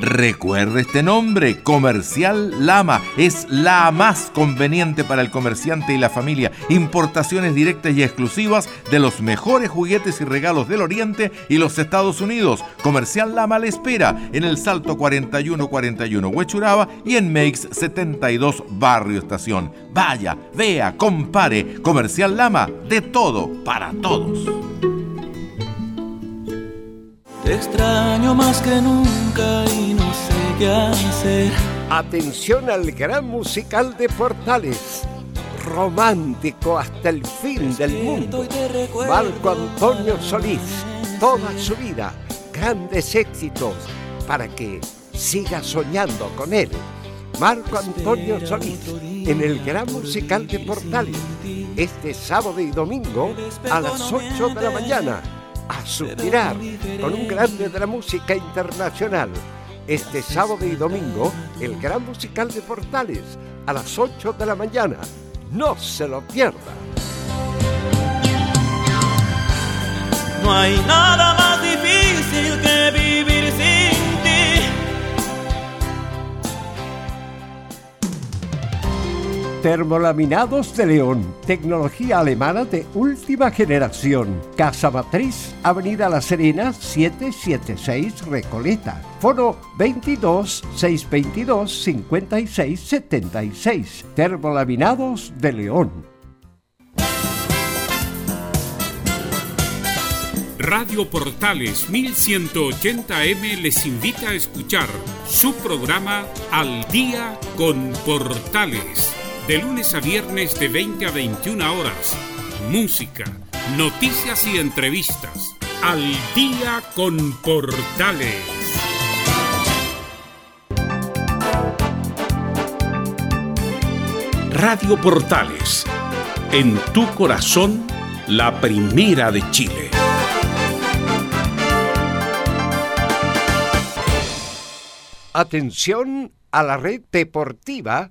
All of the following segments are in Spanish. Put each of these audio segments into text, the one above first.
Recuerde este nombre, Comercial Lama. Es la más conveniente para el comerciante y la familia. Importaciones directas y exclusivas de los mejores juguetes y regalos del Oriente y los Estados Unidos. Comercial Lama le espera en el Salto 4141 Huechuraba y en Makes 72 Barrio Estación. Vaya, vea, compare. Comercial Lama, de todo para todos. Te extraño más que nunca y no sé qué hacer. Atención al gran musical de Portales. Romántico hasta el fin del mundo. Marco Antonio Solís. Toda su vida. Grandes éxitos para que siga soñando con él. Marco Antonio Solís en el gran musical de Portales. Este sábado y domingo a las 8 de la mañana a suspirar con un grande de la música internacional. Este sábado y domingo, el gran musical de Portales, a las 8 de la mañana. No se lo pierda. No hay nada más difícil que vivir sin Termolaminados de León, tecnología alemana de última generación. Casa Matriz, Avenida La Serena, 776 Recoleta. Foro 22 622 56 76. Termolaminados de León. Radio Portales 1180M les invita a escuchar su programa Al Día con Portales de lunes a viernes de 20 a 21 horas. Música, noticias y entrevistas. Al día con Portales. Radio Portales. En tu corazón, la primera de Chile. Atención a la red deportiva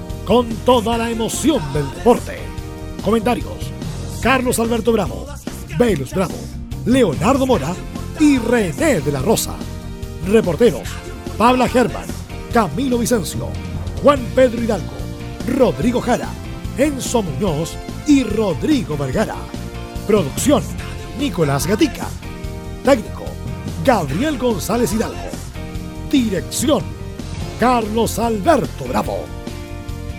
con toda la emoción del deporte. Comentarios: Carlos Alberto Bravo, Velus Bravo, Leonardo Mora y René de la Rosa. Reporteros: Pabla Germán, Camilo Vicencio, Juan Pedro Hidalgo, Rodrigo Jara, Enzo Muñoz y Rodrigo Vergara. Producción: Nicolás Gatica. Técnico: Gabriel González Hidalgo. Dirección: Carlos Alberto Bravo.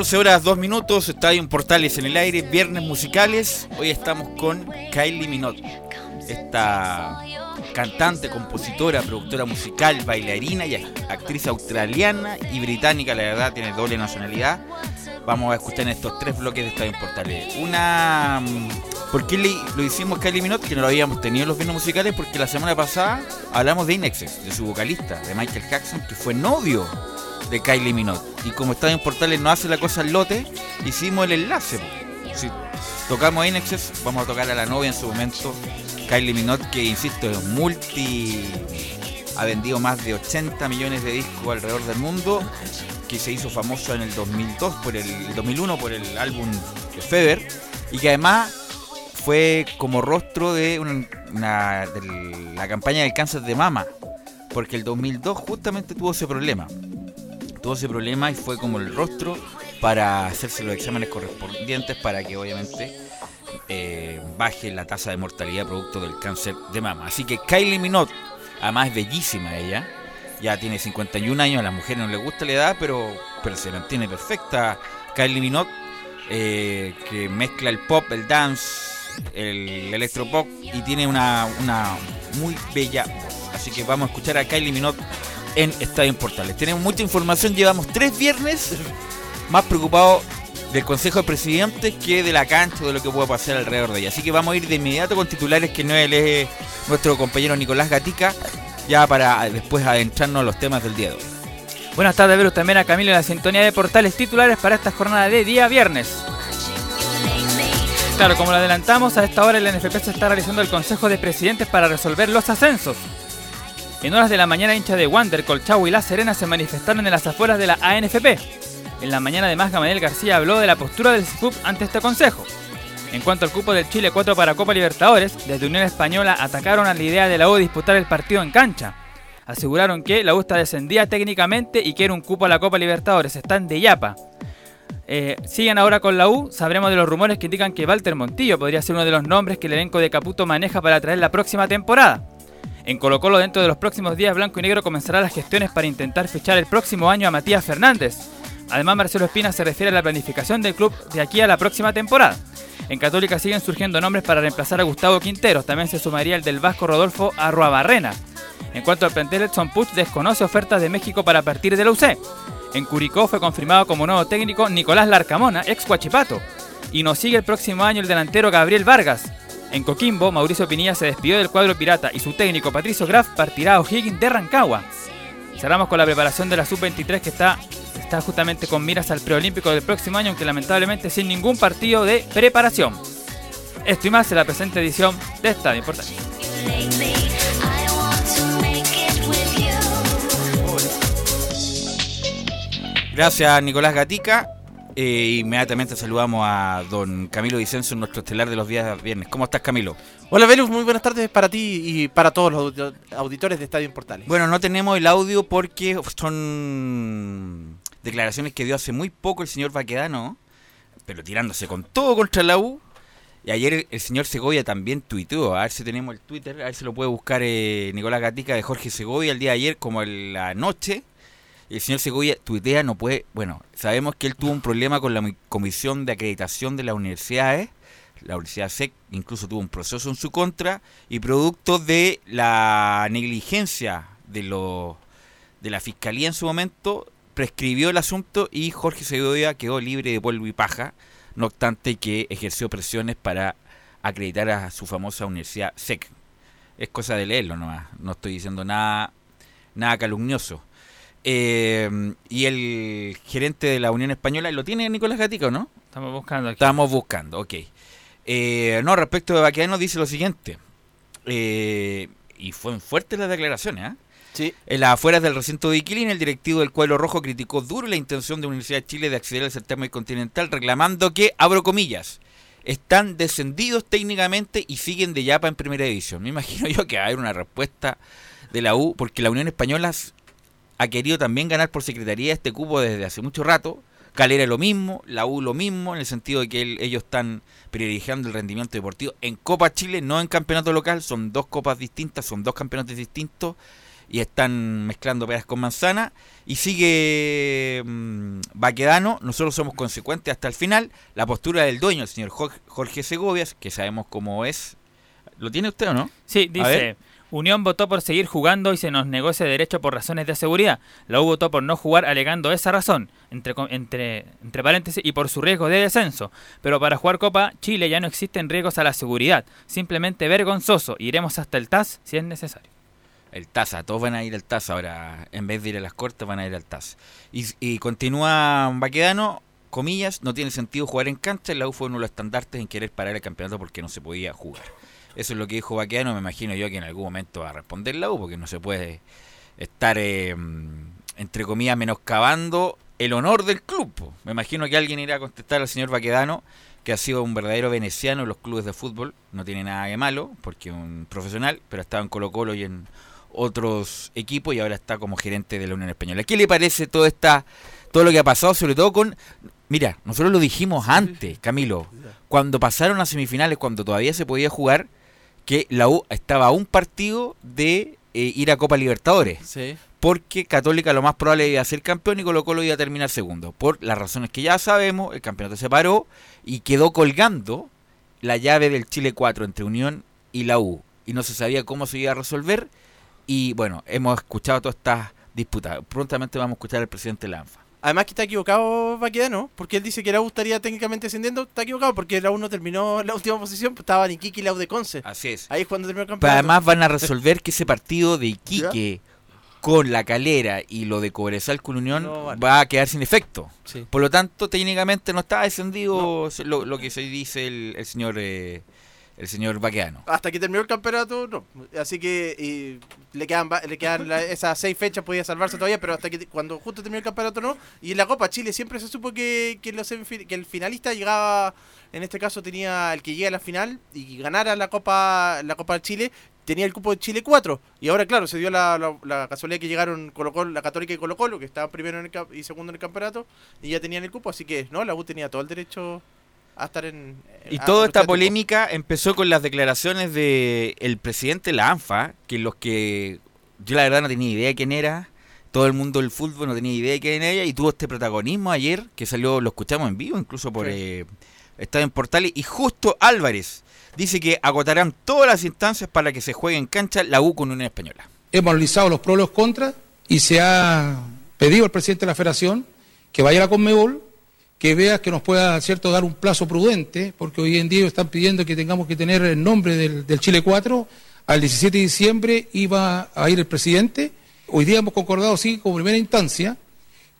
14 horas 2 minutos, Estadio Portales en el aire, viernes musicales. Hoy estamos con Kylie Minogue, esta cantante, compositora, productora musical, bailarina y actriz australiana y británica, la verdad, tiene doble nacionalidad. Vamos a escuchar en estos tres bloques de Estadio Portales. Una. Mm, ¿Por qué lo hicimos Kylie Minogue? Que no lo habíamos tenido en los viernes musicales, porque la semana pasada hablamos de Inexes, de su vocalista, de Michael Jackson, que fue novio de Kylie Minogue. Y como Estadio Portales no hace la cosa al lote, hicimos el enlace. Si tocamos Inexes, vamos a tocar a la novia en su momento, Kylie Minogue, que insisto, es multi. ha vendido más de 80 millones de discos alrededor del mundo, que se hizo famoso en el 2002, por el, 2001 por el álbum de y que además fue como rostro de, una, de la campaña del cáncer de mama, porque el 2002 justamente tuvo ese problema tuvo ese problema y fue como el rostro para hacerse los exámenes correspondientes para que obviamente eh, baje la tasa de mortalidad producto del cáncer de mama. Así que Kylie Minogue, además es bellísima ella, ya tiene 51 años, a las mujeres no les gusta la edad, pero, pero se mantiene perfecta. Kylie Minogue, eh, que mezcla el pop, el dance, el electropop y tiene una, una muy bella voz. Así que vamos a escuchar a Kylie Minogue en Estadio Portales. Tenemos mucha información, llevamos tres viernes más preocupados del Consejo de Presidentes que de la cancha de lo que pueda pasar alrededor de ella. Así que vamos a ir de inmediato con titulares que no lee nuestro compañero Nicolás Gatica, ya para después adentrarnos a los temas del día de hoy. Buenas tardes, Verus, también a Camilo en la sintonía de portales titulares para esta jornada de día viernes. Claro, como lo adelantamos, a esta hora el NFP se está realizando el Consejo de Presidentes para resolver los ascensos. En horas de la mañana, hincha de Wander, Colchagua y La Serena se manifestaron en las afueras de la ANFP. En la mañana, además, Gamaliel García habló de la postura del CIPUP ante este consejo. En cuanto al cupo del Chile 4 para Copa Libertadores, desde Unión Española atacaron a la idea de la U disputar el partido en cancha. Aseguraron que la U está descendida técnicamente y que era un cupo a la Copa Libertadores. Están de yapa. Eh, siguen ahora con la U, sabremos de los rumores que indican que Walter Montillo podría ser uno de los nombres que el elenco de Caputo maneja para traer la próxima temporada. En Colo Colo dentro de los próximos días Blanco y Negro comenzará las gestiones para intentar fichar el próximo año a Matías Fernández. Además Marcelo Espina se refiere a la planificación del club de aquí a la próxima temporada. En Católica siguen surgiendo nombres para reemplazar a Gustavo Quinteros, también se sumaría el del Vasco Rodolfo Arruabarrena. En cuanto al plantel, Edson Puch desconoce ofertas de México para partir de la UC. En Curicó fue confirmado como nuevo técnico Nicolás Larcamona, ex Huachipato. Y nos sigue el próximo año el delantero Gabriel Vargas. En Coquimbo, Mauricio Pinilla se despidió del cuadro pirata y su técnico Patricio Graf partirá a O'Higgins de Rancagua. Cerramos con la preparación de la Sub-23 que está, está justamente con miras al preolímpico del próximo año, aunque lamentablemente sin ningún partido de preparación. Esto y más en la presente edición de Estadio Importante. Gracias Nicolás Gatica. Eh, inmediatamente saludamos a don Camilo Vicenzo, nuestro estelar de los días viernes. ¿Cómo estás, Camilo? Hola, Velus, muy buenas tardes para ti y para todos los auditores de Estadio Portales. Bueno, no tenemos el audio porque son declaraciones que dio hace muy poco el señor Baquedano, pero tirándose con todo contra la U. Y ayer el señor Segovia también tuiteó, a ver si tenemos el Twitter, a ver si lo puede buscar eh, Nicolás Gatica de Jorge Segovia el día de ayer, como en la noche el señor Segovia tuitea, no puede, bueno, sabemos que él tuvo un problema con la comisión de acreditación de las universidades, la Universidad SEC incluso tuvo un proceso en su contra, y producto de la negligencia de, lo, de la Fiscalía en su momento, prescribió el asunto y Jorge Segovia quedó libre de polvo y paja, no obstante que ejerció presiones para acreditar a su famosa Universidad SEC. Es cosa de leerlo nomás, no estoy diciendo nada, nada calumnioso. Eh, y el gerente de la Unión Española, ¿lo tiene Nicolás Gatico, no? Estamos buscando aquí. Estamos buscando, ok. Eh, no, respecto de Baqueano dice lo siguiente. Eh, y fue fuertes las declaraciones, ¿ah? Sí. En las afueras del recinto de Iquilín, el directivo del Cuadro Rojo criticó duro la intención de la Universidad de Chile de acceder al certamen continental, reclamando que, abro comillas, están descendidos técnicamente y siguen de yapa en primera división. Me imagino yo que va a haber una respuesta de la U, porque la Unión Española ha querido también ganar por secretaría este cupo desde hace mucho rato. Calera lo mismo, la U lo mismo, en el sentido de que ellos están privilegiando el rendimiento deportivo en Copa Chile, no en campeonato local, son dos copas distintas, son dos campeonatos distintos y están mezclando peras con manzana. Y sigue mmm, Baquedano, nosotros somos consecuentes hasta el final. La postura del dueño, el señor Jorge Segovias, que sabemos cómo es. ¿Lo tiene usted o no? Sí, dice. Unión votó por seguir jugando y se nos negó ese derecho por razones de seguridad. La U votó por no jugar alegando esa razón, entre, entre, entre paréntesis, y por su riesgo de descenso. Pero para jugar Copa Chile ya no existen riesgos a la seguridad. Simplemente vergonzoso. Iremos hasta el TAS si es necesario. El TAS, a todos van a ir al TAS ahora. En vez de ir a las cortes, van a ir al TAS. Y, y continúa Baquedano, comillas, no tiene sentido jugar en cancha. La U fue uno de los estandartes en querer parar el campeonato porque no se podía jugar. Eso es lo que dijo Baqueano, me imagino yo que en algún momento va a responder la U, porque no se puede estar, eh, entre comillas, menoscabando el honor del club. Me imagino que alguien irá a contestar al señor Baquedano, que ha sido un verdadero veneciano en los clubes de fútbol. No tiene nada de malo, porque es un profesional, pero estaba en Colo Colo y en otros equipos y ahora está como gerente de la Unión Española. ¿Qué le parece todo, esta, todo lo que ha pasado, sobre todo con... Mira, nosotros lo dijimos antes, Camilo, cuando pasaron a semifinales, cuando todavía se podía jugar, que la U estaba a un partido de eh, ir a Copa Libertadores. Porque Católica lo más probable iba a ser campeón y Colo Colo iba a terminar segundo. Por las razones que ya sabemos, el campeonato se paró y quedó colgando la llave del Chile 4 entre Unión y la U. Y no se sabía cómo se iba a resolver. Y bueno, hemos escuchado todas estas disputas. Prontamente vamos a escuchar al presidente Lanfa. Además que está equivocado Baquedano, porque él dice que la U estaría técnicamente ascendiendo, está equivocado porque la U no terminó la última posición, pues, estaba en Iquique y la U de Conce. Así es. Ahí es cuando terminó el campeonato. Pero además van a resolver que ese partido de Iquique con la calera y lo de Cobresal con Unión va a quedar sin efecto. Por lo tanto, técnicamente no está descendido lo, que se dice el, señor... Eh, el señor Baqueano. Hasta que terminó el campeonato, no. Así que le quedan, le quedan esas seis fechas, podía salvarse todavía, pero hasta que cuando justo terminó el campeonato, no. Y en la Copa Chile siempre se supo que, que, los, que el finalista llegaba, en este caso tenía el que llega a la final y ganara la Copa, la Copa Chile, tenía el cupo de Chile 4. Y ahora, claro, se dio la, la, casualidad que llegaron Colo -Colo, la Católica y Colo Colo, que estaban primero en el, y segundo en el campeonato, y ya tenían el cupo. Así que, no, la U tenía todo el derecho estar en... Y toda esta polémica empezó con las declaraciones del el presidente de la ANFA, que los que yo la verdad no tenía idea de quién era, todo el mundo del fútbol no tenía idea de quién era ella, y tuvo este protagonismo ayer, que salió, lo escuchamos en vivo, incluso por eh, Estado en Portales, y justo Álvarez dice que agotarán todas las instancias para que se juegue en cancha la U con Unión Española. Hemos analizado los pros y los contras, y se ha pedido al presidente de la federación que vaya a la Conmebol que veas que nos pueda cierto dar un plazo prudente, porque hoy en día están pidiendo que tengamos que tener el nombre del, Chile 4, al 17 de diciembre iba a ir el presidente, hoy día hemos concordado, sí, como primera instancia,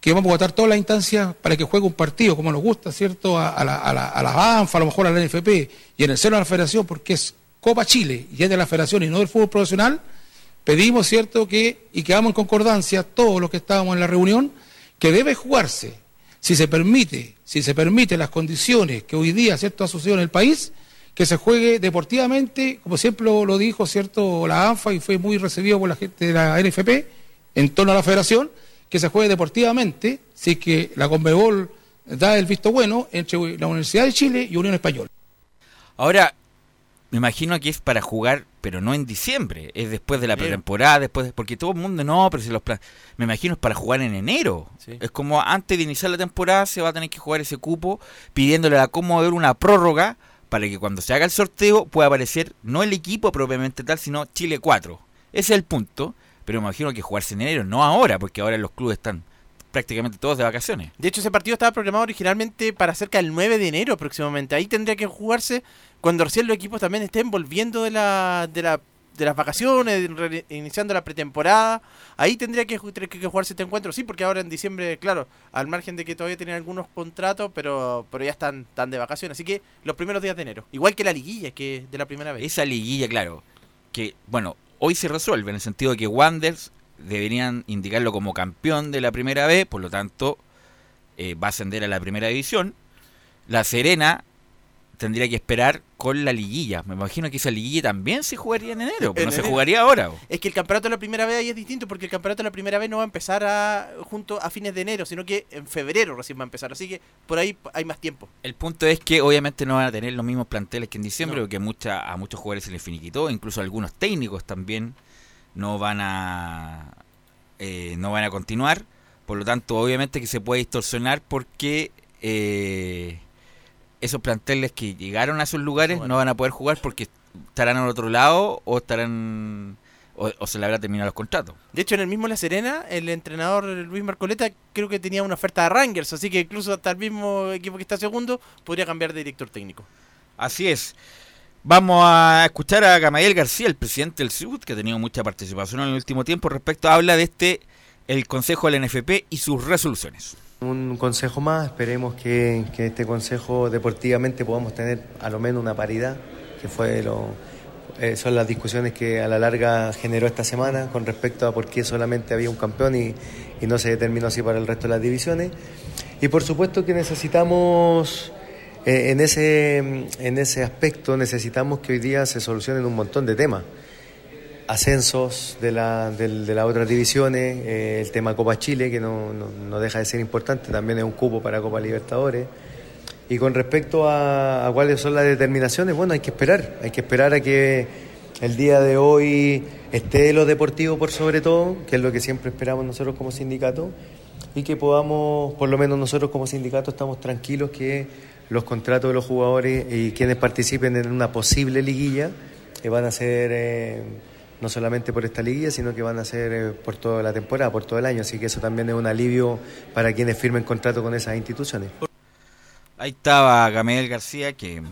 que vamos a votar todas las instancias para que juegue un partido, como nos gusta, ¿cierto?, a, la, a, la, a las ANFA, a lo mejor a la NFP, y en el seno de la federación, porque es Copa Chile, y es de la federación y no del fútbol profesional, pedimos, ¿cierto?, que, y quedamos en concordancia todos los que estábamos en la reunión, que debe jugarse si se permite, si se permite las condiciones que hoy día cierto ha sucedido en el país, que se juegue deportivamente, como siempre lo, dijo cierto la ANFA y fue muy recibido por la gente de la NFP en torno a la federación, que se juegue deportivamente, si que la Conmebol da el visto bueno entre la Universidad de Chile y Unión Española. Ahora, me imagino que es para jugar, pero no en diciembre, es después de la pretemporada, después porque todo el mundo no, pero si los me imagino es para jugar en enero. Es como antes de iniciar la temporada se va a tener que jugar ese cupo pidiéndole a ver una prórroga para que cuando se haga el sorteo pueda aparecer no el equipo propiamente tal, sino Chile 4. Ese es el punto, pero me imagino que jugarse en enero, no ahora, porque ahora los clubes están prácticamente todos de vacaciones. De hecho, ese partido estaba programado originalmente para cerca del 9 de enero próximamente. Ahí tendría que jugarse cuando recién los equipos también estén volviendo de la, de la de las vacaciones, iniciando la pretemporada, ahí tendría que, que, jugarse este encuentro, sí, porque ahora en diciembre, claro, al margen de que todavía tienen algunos contratos, pero, pero ya están, de vacaciones, así que los primeros días de enero, igual que la liguilla, que de la primera vez. Esa liguilla, claro, que bueno, hoy se resuelve en el sentido de que Wanders deberían indicarlo como campeón de la primera vez, por lo tanto eh, va a ascender a la primera división. La Serena tendría que esperar con la liguilla. Me imagino que esa liguilla también se jugaría en enero, pero no se jugaría ahora. Es que el campeonato de la primera vez ahí es distinto, porque el campeonato de la primera vez no va a empezar a, junto a fines de enero, sino que en febrero recién va a empezar. Así que por ahí hay más tiempo. El punto es que obviamente no van a tener los mismos planteles que en diciembre, porque mucha, a muchos jugadores se les finiquitó, incluso algunos técnicos también no van a eh, no van a continuar Por lo tanto, obviamente que se puede distorsionar porque eh, esos planteles que llegaron a esos lugares no van a poder jugar porque estarán al otro lado o estarán o, se le habrá terminado los contratos. De hecho, en el mismo La Serena, el entrenador Luis Marcoleta creo que tenía una oferta de Rangers, así que incluso hasta el mismo equipo que está segundo podría cambiar de director técnico. Así es. Vamos a escuchar a Gamaliel García, el presidente del CIUT, que ha tenido mucha participación en el último tiempo respecto, habla de este, el Consejo del NFP y sus resoluciones. Un consejo más, esperemos que, que este consejo deportivamente podamos tener a lo menos una paridad, que fue lo, eh, son las discusiones que a la larga generó esta semana con respecto a por qué solamente había un campeón y, no se determinó así para el resto de las divisiones. Y por supuesto que necesitamos, eh, en, ese, en ese aspecto, necesitamos que hoy día se solucionen un montón de temas. Ascensos de, la, de, las otras divisiones, eh, el tema Copa Chile, que no, no deja de ser importante, también es un cupo para Copa Libertadores. Y con respecto a, cuáles son las determinaciones, bueno, hay que esperar, hay que esperar a que el día de hoy esté lo deportivo por sobre todo, que es lo que siempre esperamos nosotros como sindicato, y que podamos, por lo menos nosotros como sindicato, estamos tranquilos que los contratos de los jugadores y quienes participen en una posible liguilla van a ser eh, no solamente por esta liguilla, sino que van a ser eh, por toda la temporada, por todo el año, así que eso también es un alivio para quienes firmen contrato con esas instituciones. Ahí estaba Gamel García, que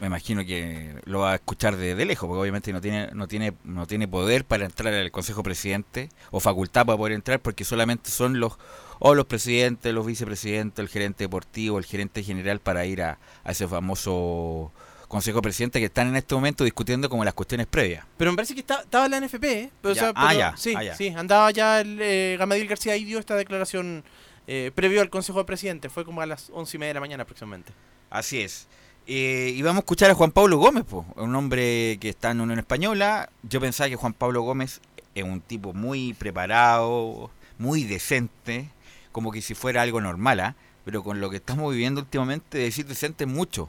me imagino que lo va a escuchar de, lejos, porque obviamente no tiene, no tiene, no tiene poder para entrar al Consejo Presidente o facultad para poder entrar, porque solamente son los o los presidentes, los vicepresidentes, el gerente deportivo, el gerente general para ir a, ese famoso Consejo Presidente que están en este momento discutiendo como las cuestiones previas. Pero me parece que estaba la NFP, ¿eh? ah, ya, sí, ah, sí, andaba ya el eh, García y dio esta declaración eh, previo al Consejo de Presidente. Fue como a las once y media de la mañana aproximadamente. Así es. Eh, y vamos a escuchar a Juan Pablo Gómez, un hombre que está en Unión Española. Yo pensaba que Juan Pablo Gómez es un tipo muy preparado, muy decente, como que si fuera algo normal, ¿ah? pero con lo que estamos viviendo últimamente, decir decente es mucho.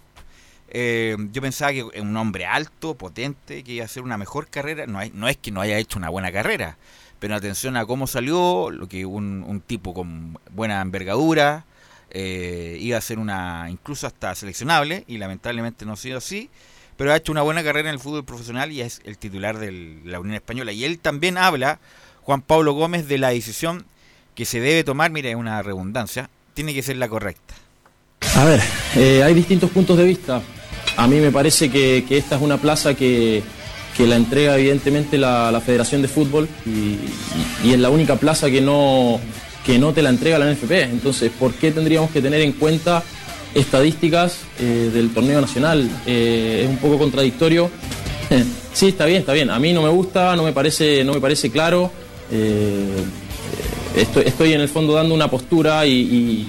Eh, yo pensaba que un hombre alto, potente, que iba a hacer una mejor carrera. No, no es que no haya hecho una buena carrera, pero atención a cómo salió, lo que un, tipo con buena envergadura, eh, iba a ser una incluso hasta seleccionable y lamentablemente no ha sido así, pero ha hecho una buena carrera en el fútbol profesional y es el titular de la Unión Española. Y él también habla, Juan Pablo Gómez, de la decisión que se debe tomar, mira, es una redundancia, tiene que ser la correcta. A ver, eh, hay distintos puntos de vista. A mí me parece que esta es una plaza que, que la entrega evidentemente la, Federación de Fútbol y, es la única plaza que no, que no te la entrega la NFP. Entonces, ¿por qué tendríamos que tener en cuenta estadísticas eh, del torneo nacional? Eh, es un poco contradictorio. sí, está bien, está bien. A mí no me gusta, no me parece, no me parece claro. Eh, estoy, estoy, en el fondo dando una postura y y,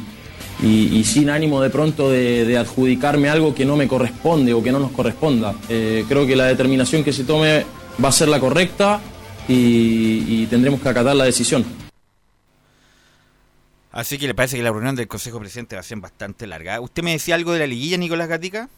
sin ánimo de pronto de, adjudicarme algo que no me corresponde o que no nos corresponda. Eh, creo que la determinación que se tome va a ser la correcta y, tendremos que acatar la decisión. Así que le parece que la reunión del Consejo Presidente va a ser bastante larga. ¿Usted me decía algo de la liguilla, Nicolás Gatica?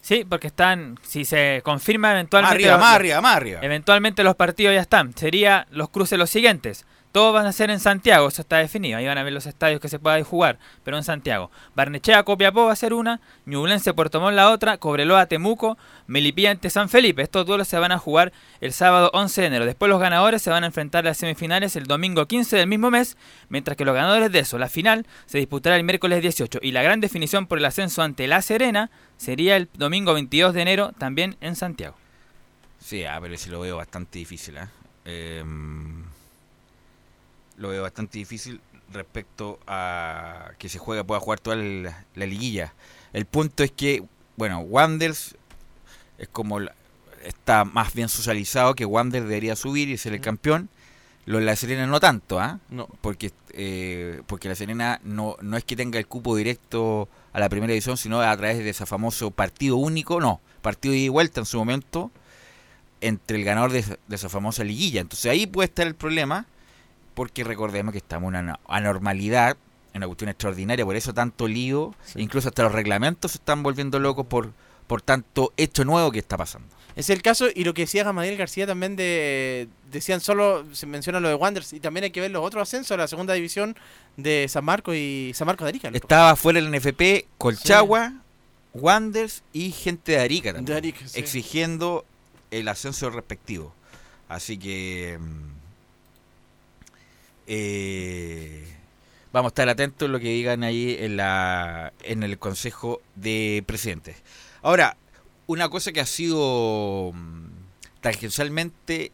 Sí, porque están, si se confirma eventualmente... Más arriba, más arriba, Eventualmente los partidos ya están. Sería los cruces los siguientes. Todos van a ser en Santiago, eso está definido. Ahí van a ver los estadios que se pueda jugar, pero en Santiago. Barnechea, Copiapó va a ser una, Ñublense, Puerto Montt la otra, Cobreloa, Temuco, Melipilla ante San Felipe. Estos duelos se van a jugar el sábado 11 de enero. Después los ganadores se van a enfrentar a las semifinales el domingo 15 del mismo mes, mientras que los ganadores de eso, la final, se disputará el miércoles 18. Y la gran definición por el ascenso ante La Serena sería el domingo 22 de enero, también en Santiago. Sí, a ver si lo veo bastante difícil. ¿eh? eh lo veo bastante difícil respecto a que se juega, pueda jugar toda la, liguilla. El punto es que, bueno, Wanders es como está más bien socializado que Wander debería subir y ser el campeón. Lo de La Serena no tanto, ¿ah? No. Porque, eh, porque La Serena no, no es que tenga el cupo directo a la primera edición, sino a través de ese famoso partido único, no, partido de vuelta en su momento entre el ganador de, de esa famosa liguilla. Entonces ahí puede estar el problema porque recordemos que estamos en una anormalidad, en una cuestión extraordinaria, por eso tanto lío, incluso hasta los reglamentos se están volviendo locos por, por tanto hecho nuevo que está pasando. Es el caso, y lo que decía Gamadiel García también de. Decían solo, se menciona lo de Wanderers, y también hay que ver los otros ascensos, la segunda división de San Marcos y San Marcos de Arica. Estaba fuera el NFP, Colchagua, Wanders y gente de Arica también. De Arica, sí. Exigiendo el ascenso respectivo. Así que. Eh, vamos a estar atentos a lo que digan ahí en, la, en el Consejo de Presidentes. Ahora, una cosa que ha sido mm, tangencialmente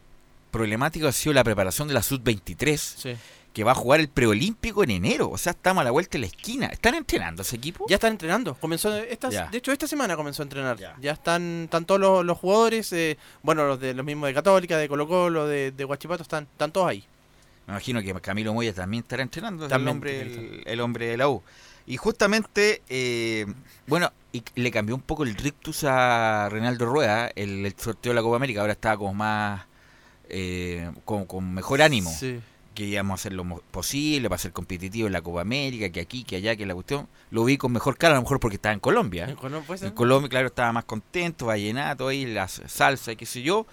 problemático ha sido la preparación de la Sub-23, Sí. que va a jugar el preolímpico en enero. O sea, estamos a la vuelta de la esquina. ¿Están entrenando ese equipo? Ya están entrenando. Comenzó esta, Ya. De hecho, esta semana comenzó a entrenar. Ya. Ya, están, están todos los, los jugadores, eh, bueno, los de los mismos de Católica, de Colo Colo, de, de Huachipato, están, están todos ahí. Me imagino que Camilo Moya también estará entrenando, es el También hombre, el, el hombre de la U. Y justamente, eh, bueno, y le cambió un poco el rictus a Reinaldo Rueda, el, el sorteo de la Copa América, ahora estaba como más, eh, con, con mejor ánimo, Sí. que íbamos a hacer lo posible para ser competitivo en la Copa América, que aquí, que allá, que la cuestión. Lo vi con mejor cara, a lo mejor porque estaba en Colombia. En Colo- ¿puede ser? En Colombia, claro, estaba más contento, vallenato ahí, la salsa y qué sé yo.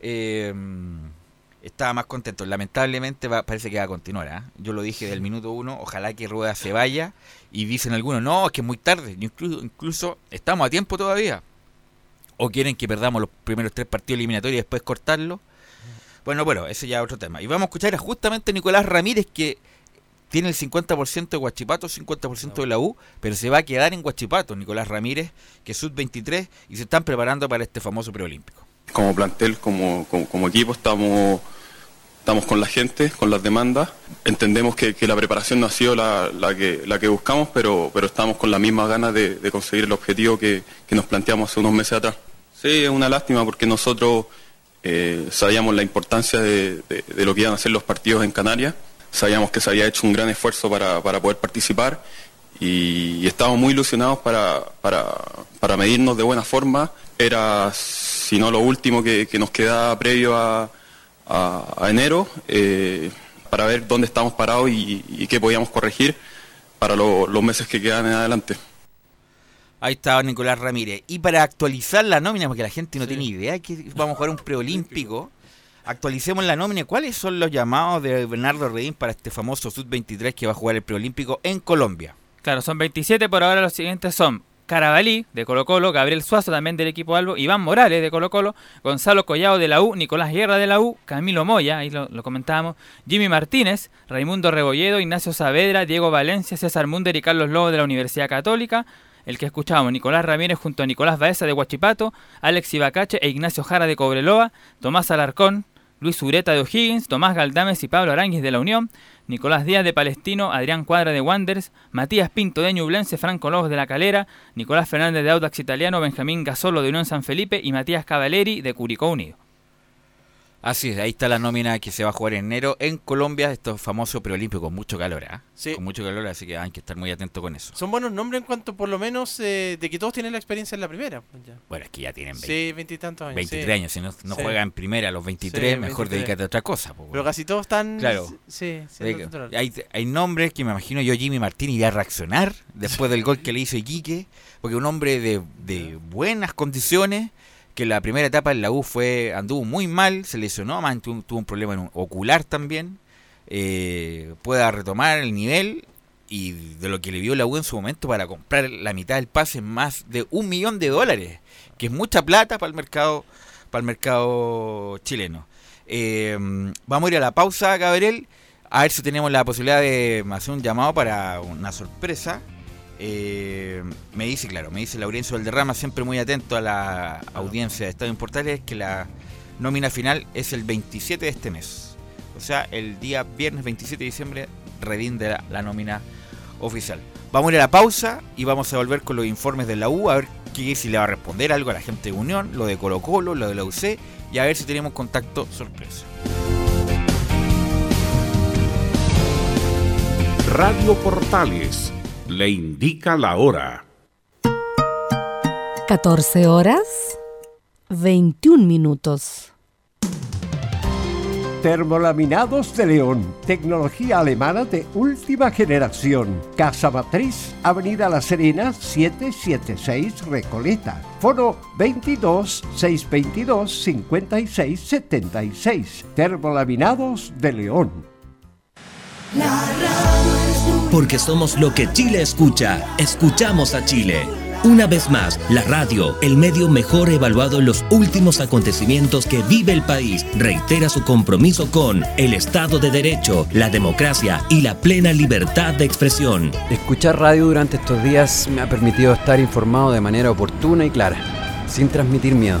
Eh, estaba más contento. Lamentablemente va- parece que va a continuar. ¿ah? Yo lo dije del minuto uno, ojalá que Rueda se vaya. Y dicen algunos, no, es que es muy tarde. Incluso, incluso estamos a tiempo todavía. O quieren que perdamos los primeros tres partidos eliminatorios y después cortarlo. Bueno, bueno, ese ya es otro tema. Y vamos a escuchar a justamente Nicolás Ramírez que tiene el 50% de Guachipato, 50% de la U, pero se va a quedar en Guachipato, Nicolás Ramírez, que es sub-23 y se están preparando para este famoso preolímpico. como plantel, como, como, como equipo, estamos, estamos con la gente, con las demandas. Entendemos que, la preparación no ha sido la, que, buscamos, pero, estamos con la misma ganas de, conseguir el objetivo que, nos planteamos hace unos meses atrás. Sí, es una lástima porque nosotros eh, sabíamos la importancia de, lo que iban a ser los partidos en Canarias, sabíamos que se había hecho un gran esfuerzo para, poder participar y, estábamos muy ilusionados para, medirnos de buena forma. Era, si no lo último que, que nos queda previo a, a- a enero, eh, para ver dónde estamos parados y, y qué podíamos corregir para lo- los meses que quedan en adelante. Ahí está Nicolás Ramírez. Y para actualizar la nómina, porque la gente no tiene idea que vamos a jugar un preolímpico, actualicemos la nómina. ¿Cuáles son los llamados de Bernardo Redín para este famoso Sub-23 que va a jugar el preolímpico en Colombia? Claro, son 27 por ahora. Los siguientes son Carabalí, de Colo Colo, Gabriel Suazo, también del equipo Albo, Iván Morales, de Colo Colo, Gonzalo Collado, de la U, Nicolás Guerra, de la U, Camilo Moya, ahí lo, lo comentábamos, Jimmy Martínez, Raimundo Rebolledo, Ignacio Saavedra, Diego Valencia, César Munder y Carlos Lobo, de la Universidad Católica. El que escuchábamos, Nicolás Ramírez junto a Nicolás Baeza, de Huachipato, Alex Ibacache e Ignacio Jara, de Cobreloa, Tomás Alarcón, Luis Ureta de O'Higgins, Tomás Galdames y Pablo Aranguis de la Unión, Nicolás Díaz de Palestino, Adrián Cuadra de Wanderers, Matías Pinto de Ñublense, Franco Lobos de La Calera, Nicolás Fernández de Audax Italiano, Benjamín Gasolo de Unión San Felipe y Matías Cavaleri de Curicó Unido. Así es, ahí está la nómina que se va a jugar en enero en Colombia, estos famosos preolímpicos con mucho calor, ¿ah? Sí. Con mucho calor, así que hay que estar muy atentos con eso. Son buenos nombres en cuanto, por lo menos, eh, de que todos tienen la experiencia en la primera. pues, ya. Bueno, es que ya tienen 20, Sí, veintitantos años. 23 sí. años, si no, no juegan en primera a los 23, Sí, mejor 23. dedícate a otra cosa. po, Pero weón. casi todos están. Claro. Sí, hay, hay nombres que me imagino yo Jimmy Martínez iba a reaccionar después del gol que le hizo Iquique, porque un hombre de, de buenas condiciones, que la primera etapa en la U fue anduvo muy mal, se lesionó, más tuvo, tuvo un problema en un- ocular también, eh, pueda retomar el nivel y de lo que le vio la U en su momento para comprar la mitad del pase más de un millón de dólares, que es mucha plata para el mercado, para el mercado chileno. Eh, vamos a ir a la pausa, Gabriel. A ver si tenemos la posibilidad de hacer un llamado para una sorpresa. Eh, me dice, claro, me dice Laurencio Valderrama, siempre muy atento a la audiencia de Estadio Portales, que la nómina final es el 27 de este mes. O sea, el día viernes 27 de diciembre redinde la, la nómina oficial. Vamos a ir a la pausa y vamos a volver con los informes de la U, a ver qué, si le va a responder algo a la gente de Unión, lo de Colo Colo, lo de la UC, y a ver si tenemos contacto sorpresa. Radio Portales le indica la hora. 14 horas 21 minutos. Termolaminados de León, tecnología alemana de última generación. Casa Matriz, Avenida La Serena, 776 Recoleta. Foro 22 622 56 76. Termolaminados de León. Porque somos lo que Chile escucha. Escuchamos a Chile. Una vez más, la radio, el medio mejor evaluado en los últimos acontecimientos que vive el país, reitera su compromiso con el Estado de Derecho, la democracia y la plena libertad de expresión. Escuchar radio durante estos días me ha permitido estar informado de manera oportuna y clara, sin transmitir miedo.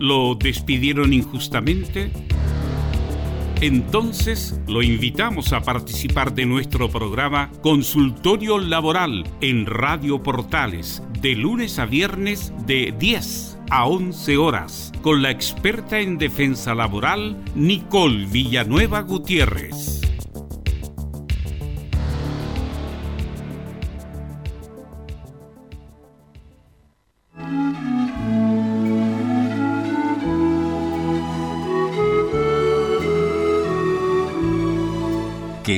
¿Lo despidieron injustamente? Entonces lo invitamos a participar de nuestro programa Consultorio Laboral en Radio Portales de lunes a viernes de 10 a 11 horas con la experta en defensa laboral Nicole Villanueva Gutiérrez.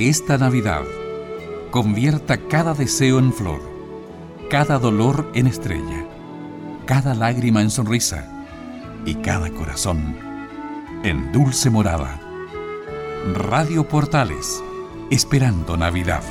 Esta Navidad convierta cada deseo en flor, cada dolor en estrella, cada lágrima en sonrisa y cada corazón en dulce morada. Radio Portales, esperando Navidad.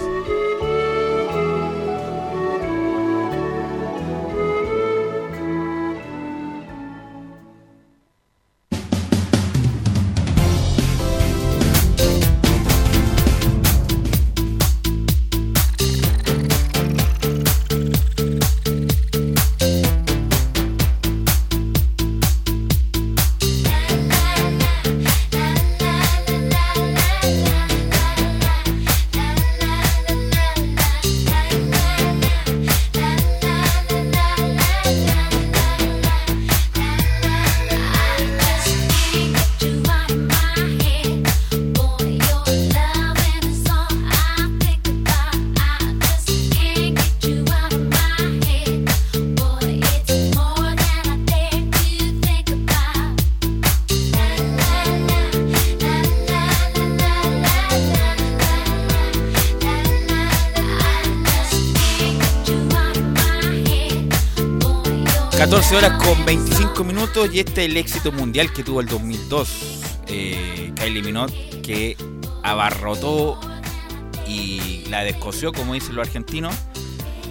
14 horas con 25 minutos y este es el éxito mundial que tuvo el 2002 eh, Kylie Minogue que abarrotó y la descoció, como dicen los argentinos,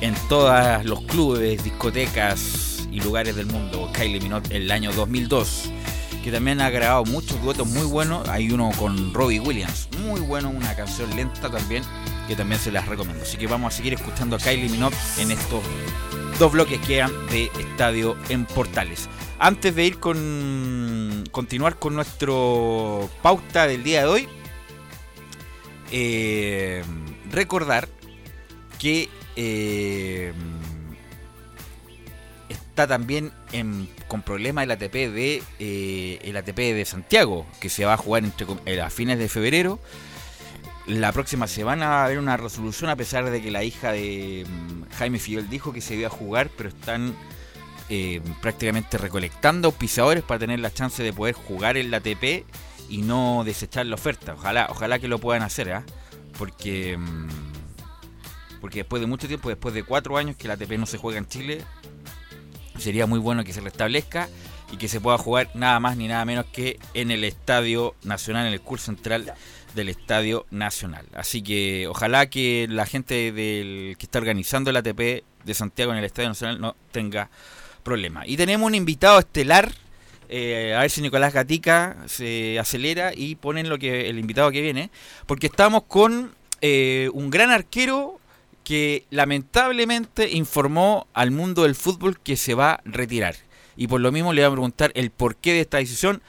en todos los clubes, discotecas y lugares del mundo. Kylie Minogue el año 2002, que también ha grabado muchos duetos muy buenos. Hay uno con Robbie Williams, muy bueno, una canción lenta también, que también se las recomiendo. Así que vamos a seguir escuchando a Kylie Minogue en estos dos bloques que quedan de estadio en Portales. Antes de ir con continuar con nuestro pauta del día de hoy, eh, recordar que eh, está también con problema el ATP de eh, el ATP de Santiago que se va a jugar entre, a fines de febrero la próxima semana va a haber una resolución a pesar de que la hija de mm, Jaime Fidel dijo que se iba a jugar, pero están eh, prácticamente recolectando pisadores para tener la chance de poder jugar en la ATP y no desechar la oferta. Ojalá, ojalá que lo puedan hacer, ¿ah? porque mm, porque después de mucho tiempo, después de cuatro años que la ATP no se juega en Chile, sería muy bueno que se restablezca y que se pueda jugar nada más ni nada menos que en el Estadio Nacional, en el curso central del Estadio Nacional. Así que ojalá que la gente del que está organizando el ATP de Santiago en el Estadio Nacional no tenga problema. Y tenemos un invitado estelar. eh, a ver si Nicolás Gatica se acelera y ponen lo que el invitado que viene. Porque estamos con eh, un gran arquero que lamentablemente informó al mundo del fútbol que se va a retirar. Y por lo mismo le voy a preguntar el porqué de esta decisión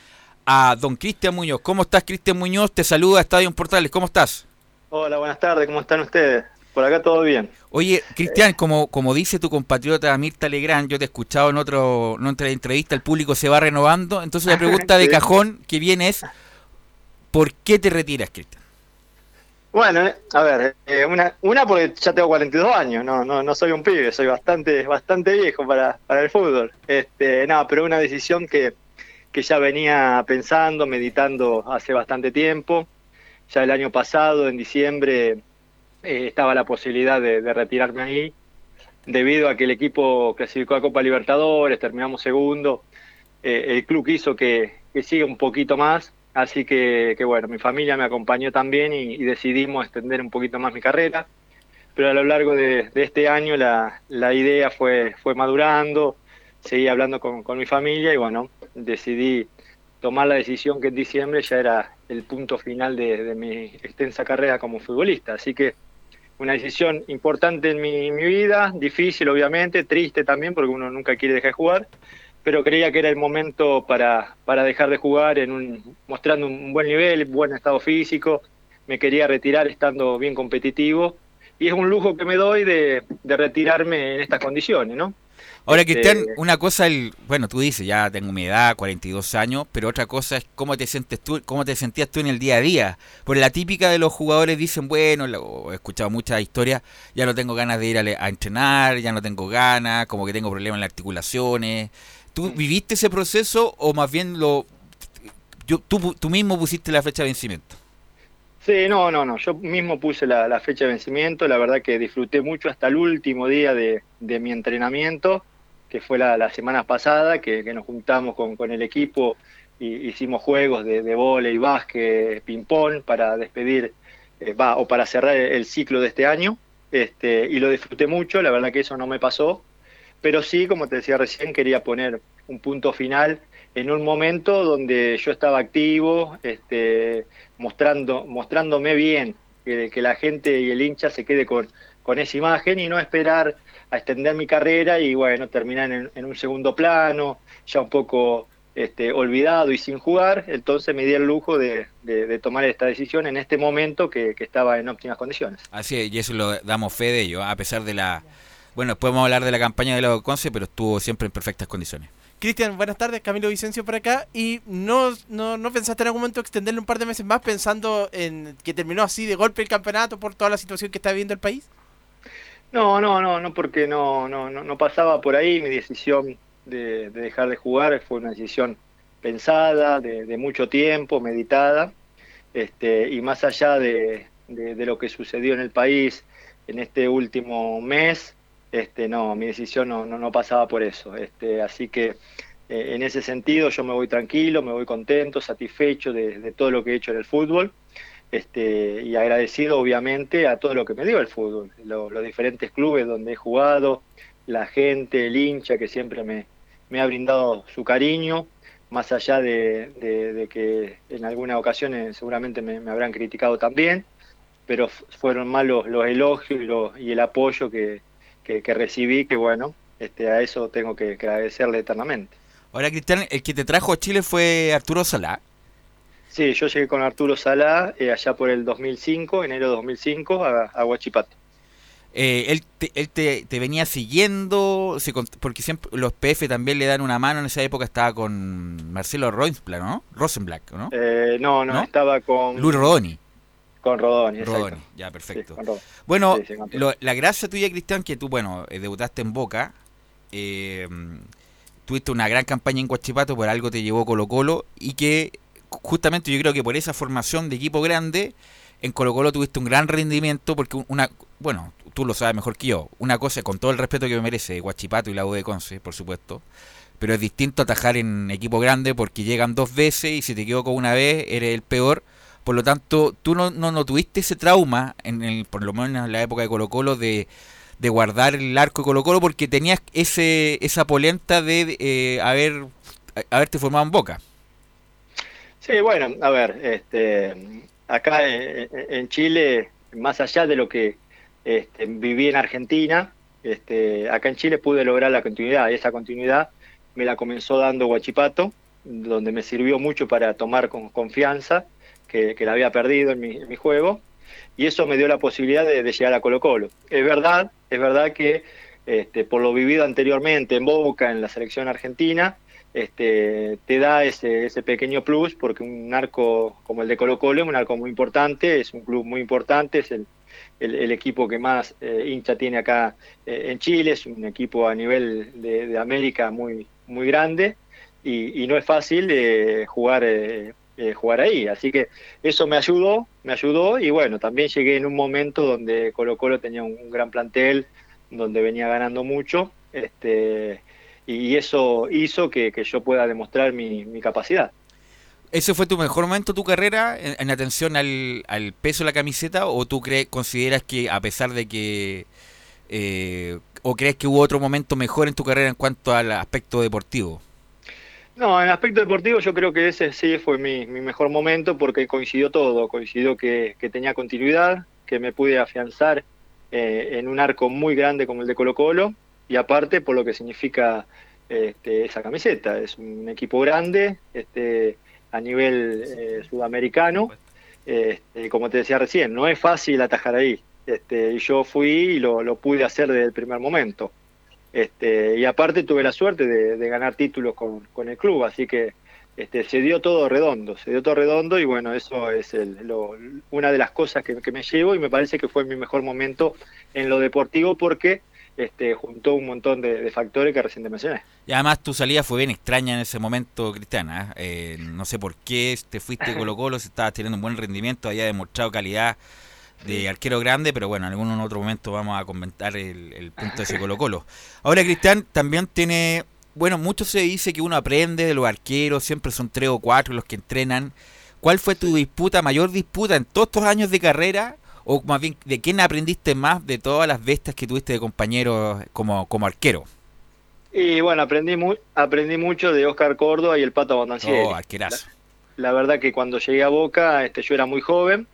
a don Cristian Muñoz. ¿Cómo estás, Cristian Muñoz? Te saluda Estadio Portales. ¿Cómo estás? Hola, buenas tardes, ¿cómo están ustedes? Por acá todo bien. Oye, Cristian, como, como dice tu compatriota Mirta Legrand, yo te he escuchado en otro en otra entrevista, el público se va renovando. Entonces la pregunta de cajón que viene es, ¿por qué te retiras, Cristian? Bueno, eh, a ver, eh, una, una porque ya tengo 42 años, no, no, no soy un pibe, soy bastante, bastante viejo para, para el fútbol. Este, no, pero una decisión que, que ya venía pensando, meditando hace bastante tiempo. Ya el año pasado, en diciembre, eh, estaba la posibilidad de, de retirarme ahí, debido a que el equipo clasificó a Copa Libertadores, terminamos segundo, eh, el club quiso que, que siga un poquito más, así que, que bueno, mi familia me acompañó también y, y decidimos extender un poquito más mi carrera, pero a lo largo de, de este año la, la idea fue, fue madurando, seguí hablando con, con mi familia y bueno, decidí tomar la decisión que en diciembre ya era el punto final de, de mi extensa carrera como futbolista. Así que una decisión importante en mi, mi vida, difícil obviamente, triste también porque uno nunca quiere dejar de jugar, pero creía que era el momento para, para dejar de jugar en un, mostrando un buen nivel, buen estado físico, me quería retirar estando bien competitivo y es un lujo que me doy de, de retirarme en estas condiciones, ¿no? Ahora, Este, Cristian, una cosa, el, bueno, tú dices, ya tengo mi edad, 42 años, pero otra cosa es cómo te sientes tú, cómo te sentías tú en el día a día. Por la típica de los jugadores dicen, bueno, lo- he escuchado muchas historias, ya no tengo ganas de ir a, a entrenar, ya no tengo ganas, como que tengo problemas en las articulaciones. ¿Tú viviste ese proceso o más bien lo, yo, tú, tú mismo pusiste la fecha de vencimiento? Sí, no, no, no. Yo mismo puse la, la fecha de vencimiento. La verdad que disfruté mucho hasta el último día de, de mi entrenamiento, que fue la, la semana pasada, que, que nos juntamos con, con el equipo y hicimos juegos de, de vóley, básquet, ping-pong para despedir eh, va, o para cerrar el ciclo de este año. Este, y lo disfruté mucho. La verdad que eso no me pasó. Pero sí, como te decía recién, quería poner un punto final en un momento donde yo estaba activo, este, mostrando, mostrándome bien, que, que la gente y el hincha se quede con, con esa imagen y no esperar a extender mi carrera y bueno, terminar en, en un segundo plano, ya un poco este, olvidado y sin jugar, entonces me di el lujo de, de- de tomar esta decisión en este momento que, que estaba en óptimas condiciones. Así es, y eso lo damos fe de ello, a pesar de la... Bueno, después vamos a hablar de la campaña de la Conce, pero estuvo siempre en perfectas condiciones. Cristian, buenas tardes, Camilo Vicencio por acá. ¿Y no, no, no pensaste en algún momento extenderle un par de meses más pensando en que terminó así de golpe el campeonato por toda la situación que está viviendo el país? No, no, no, no, porque no, no, no, no pasaba por ahí. Mi decisión de, de dejar de jugar fue una decisión pensada, de, de mucho tiempo, meditada, este, y más allá de lo que sucedió en el país en este último mes, este, no, mi decisión no, no, no pasaba por eso. Este, así que eh, en ese sentido yo me voy tranquilo, me voy contento, satisfecho de, de todo lo que he hecho en el fútbol este, y agradecido obviamente a todo lo que me dio el fútbol, lo- los diferentes clubes donde he jugado, la gente, el hincha que siempre me, ha brindado su cariño, más allá de, que en algunas ocasiones seguramente me, habrán criticado también, pero fueron más los, elogios y, el apoyo que, que- recibí, que bueno, este, a eso tengo que, que agradecerle eternamente. Ahora, Cristian, el que te trajo a Chile fue Arturo Salá. Sí, yo llegué con Arturo Salá eh, allá por el 2005, enero de 2005, a, a Huachipato. Eh, él te, él te, te venía siguiendo, porque siempre los PF también le dan una mano. En esa época estaba con Marcelo Rosenblatt, ¿no? Rosenblatt, ¿no? Eh, no, no, ¿No? estaba con... Luis Rodoni. Con Rodoni, exacto. Rodoni, ya, perfecto. Sí, con Rodoni. Bueno, Sí, sí, campeón. lo- la gracia tuya, Cristian, que tú, bueno, eh, debutaste en Boca, eh, tuviste una gran campaña en Guachipato, por algo te llevó Colo Colo, y que justamente yo creo que por esa formación de equipo grande, en Colo Colo tuviste un gran rendimiento, porque una, bueno, tú lo sabes mejor que yo, una cosa, con todo el respeto que me merece Guachipato y la U de Conce, por supuesto, pero es distinto atajar en equipo grande porque llegan dos veces y si te equivoco una vez eres el peor, Por lo tanto, tú no, no, tuviste ese trauma, en el, por lo menos en la época de Colo Colo, de, de guardar el arco de Colo Colo porque tenías ese, esa polenta de eh, haber, haberte formado en Boca. Sí, bueno, a ver, este, acá en, Chile, más allá de lo que este, viví en Argentina, este, acá en Chile pude lograr la continuidad y esa continuidad me la comenzó dando Guachipato, donde me sirvió mucho para tomar con confianza que, la había perdido en mi, juego, y eso me dio la posibilidad de, llegar a Colo Colo. Es verdad, es verdad que este, por lo vivido anteriormente en Boca, en la selección argentina, este, te da ese, pequeño plus, porque un arco como el de Colo Colo es un arco muy importante, es un club muy importante, es el, el, equipo que más eh, hincha tiene acá eh, en Chile, es un equipo a nivel de, América muy, muy grande y, no es fácil eh, jugar eh, jugar ahí. Así que eso me ayudó, me ayudó y bueno, también llegué en un momento donde Colo Colo tenía un, gran plantel, donde venía ganando mucho, este, y eso hizo que, yo pueda demostrar mi, capacidad. ¿Ese fue tu mejor momento de tu carrera en, atención al, peso de la camiseta o tú crees, consideras que a pesar de que... Eh, ¿O crees que hubo otro momento mejor en tu carrera en cuanto al aspecto deportivo? No, en aspecto deportivo yo creo que ese sí fue mi, mejor momento porque coincidió todo, coincidió que, tenía continuidad, que me pude afianzar eh, en un arco muy grande como el de Colo Colo y aparte por lo que significa este, esa camiseta, es un equipo grande este, a nivel eh, sudamericano, este, como te decía recién, no es fácil atajar ahí, este, y yo fui y lo, lo pude hacer desde el primer momento. Este, y aparte tuve la suerte de, ganar títulos con, el club, así que este, se dio todo redondo, se dio todo redondo y bueno, eso es una de las cosas que, me llevo y me parece que fue mi mejor momento en lo deportivo porque este, juntó un montón de, factores que recién te mencioné. Y además tu salida fue bien extraña en ese momento, Cristiana. ¿eh? No sé por qué te fuiste Colo Colo, si estabas teniendo un buen rendimiento, había demostrado calidad de arquero grande, pero bueno, en algún otro momento vamos a comentar el, punto de ese Colo Colo. Ahora, Cristian también tiene, bueno, mucho se dice que uno aprende de los arqueros, siempre son tres o cuatro los que entrenan. ¿Cuál fue tu disputa, mayor disputa en todos estos años de carrera? O más bien, ¿de quién aprendiste más de todas las bestias que tuviste de compañeros como, como arquero? Y bueno, aprendí, aprendí mucho de Oscar Córdoba y el Pato Bondancieri. Oh, arquerazo. La, la, verdad que cuando llegué a Boca, este, yo era muy joven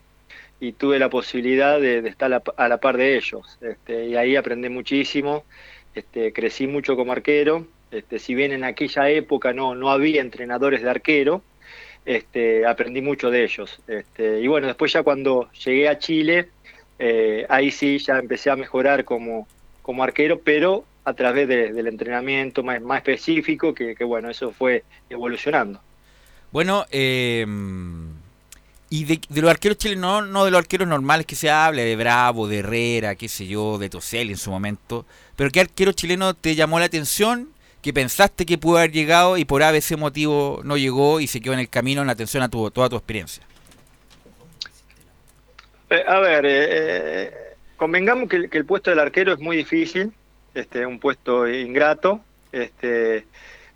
y tuve la posibilidad de, estar a la, par de ellos. Este, y ahí aprendí muchísimo, este, crecí mucho como arquero. Este, si bien en aquella época no, no había entrenadores de arquero, este, aprendí mucho de ellos. Este, y bueno, después ya cuando llegué a Chile, eh, ahí sí ya empecé a mejorar como, como arquero, pero a través del entrenamiento más, más específico, que, bueno, eso fue evolucionando. Bueno, eh, y de, los arqueros chilenos, no, de los arqueros normales que se hable, de Bravo, de Herrera, qué sé yo, de Tosel en su momento. Pero ¿qué arquero chileno te llamó la atención? Que pensaste que pudo haber llegado y por ese motivo no llegó y se quedó en el camino en atención a tu, toda tu experiencia. Eh, a ver, eh, eh, convengamos que, el puesto del arquero es muy difícil, este, un puesto ingrato, este,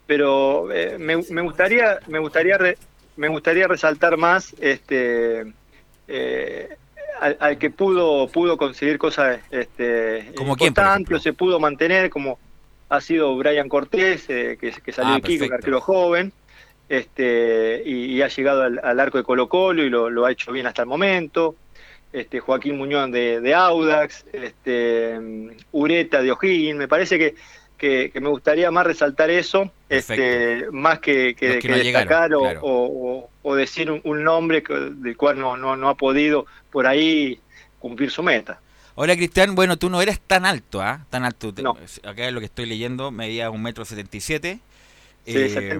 pero me, me, gustaría, me gustaría me gustaría resaltar más este al, que pudo pudo conseguir cosas este como importantes, se pudo mantener como ha sido Brian Cortés eh, que, salió ah, aquí un arquero joven este y, ha llegado al, arco de Colo Colo y lo, ha hecho bien hasta el momento. Este Joaquín Muñoz de, de Audax este Ureta de O'Higgins. Me parece que que, me gustaría más resaltar eso, este, más que, que, destacar o, decir un, nombre del cual no, no, ha podido por ahí cumplir su meta. Hola Cristian, bueno, tú no eras tan alto, ¿ah? Tan alto. Acá es lo que estoy leyendo, medía un metro setenta y siete. Sí, eh,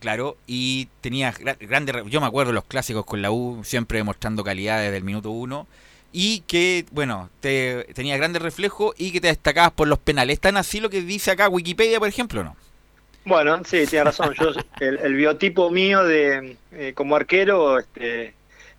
Claro, y tenías grandes, yo me acuerdo los clásicos con la U, siempre demostrando calidad desde el minuto uno y que, bueno, te, tenía grandes reflejos y que te destacabas por los penales. ¿Están así lo que dice acá Wikipedia, por ejemplo, no? Bueno, sí, tiene razón. Yo, el, biotipo mío de eh, como arquero este,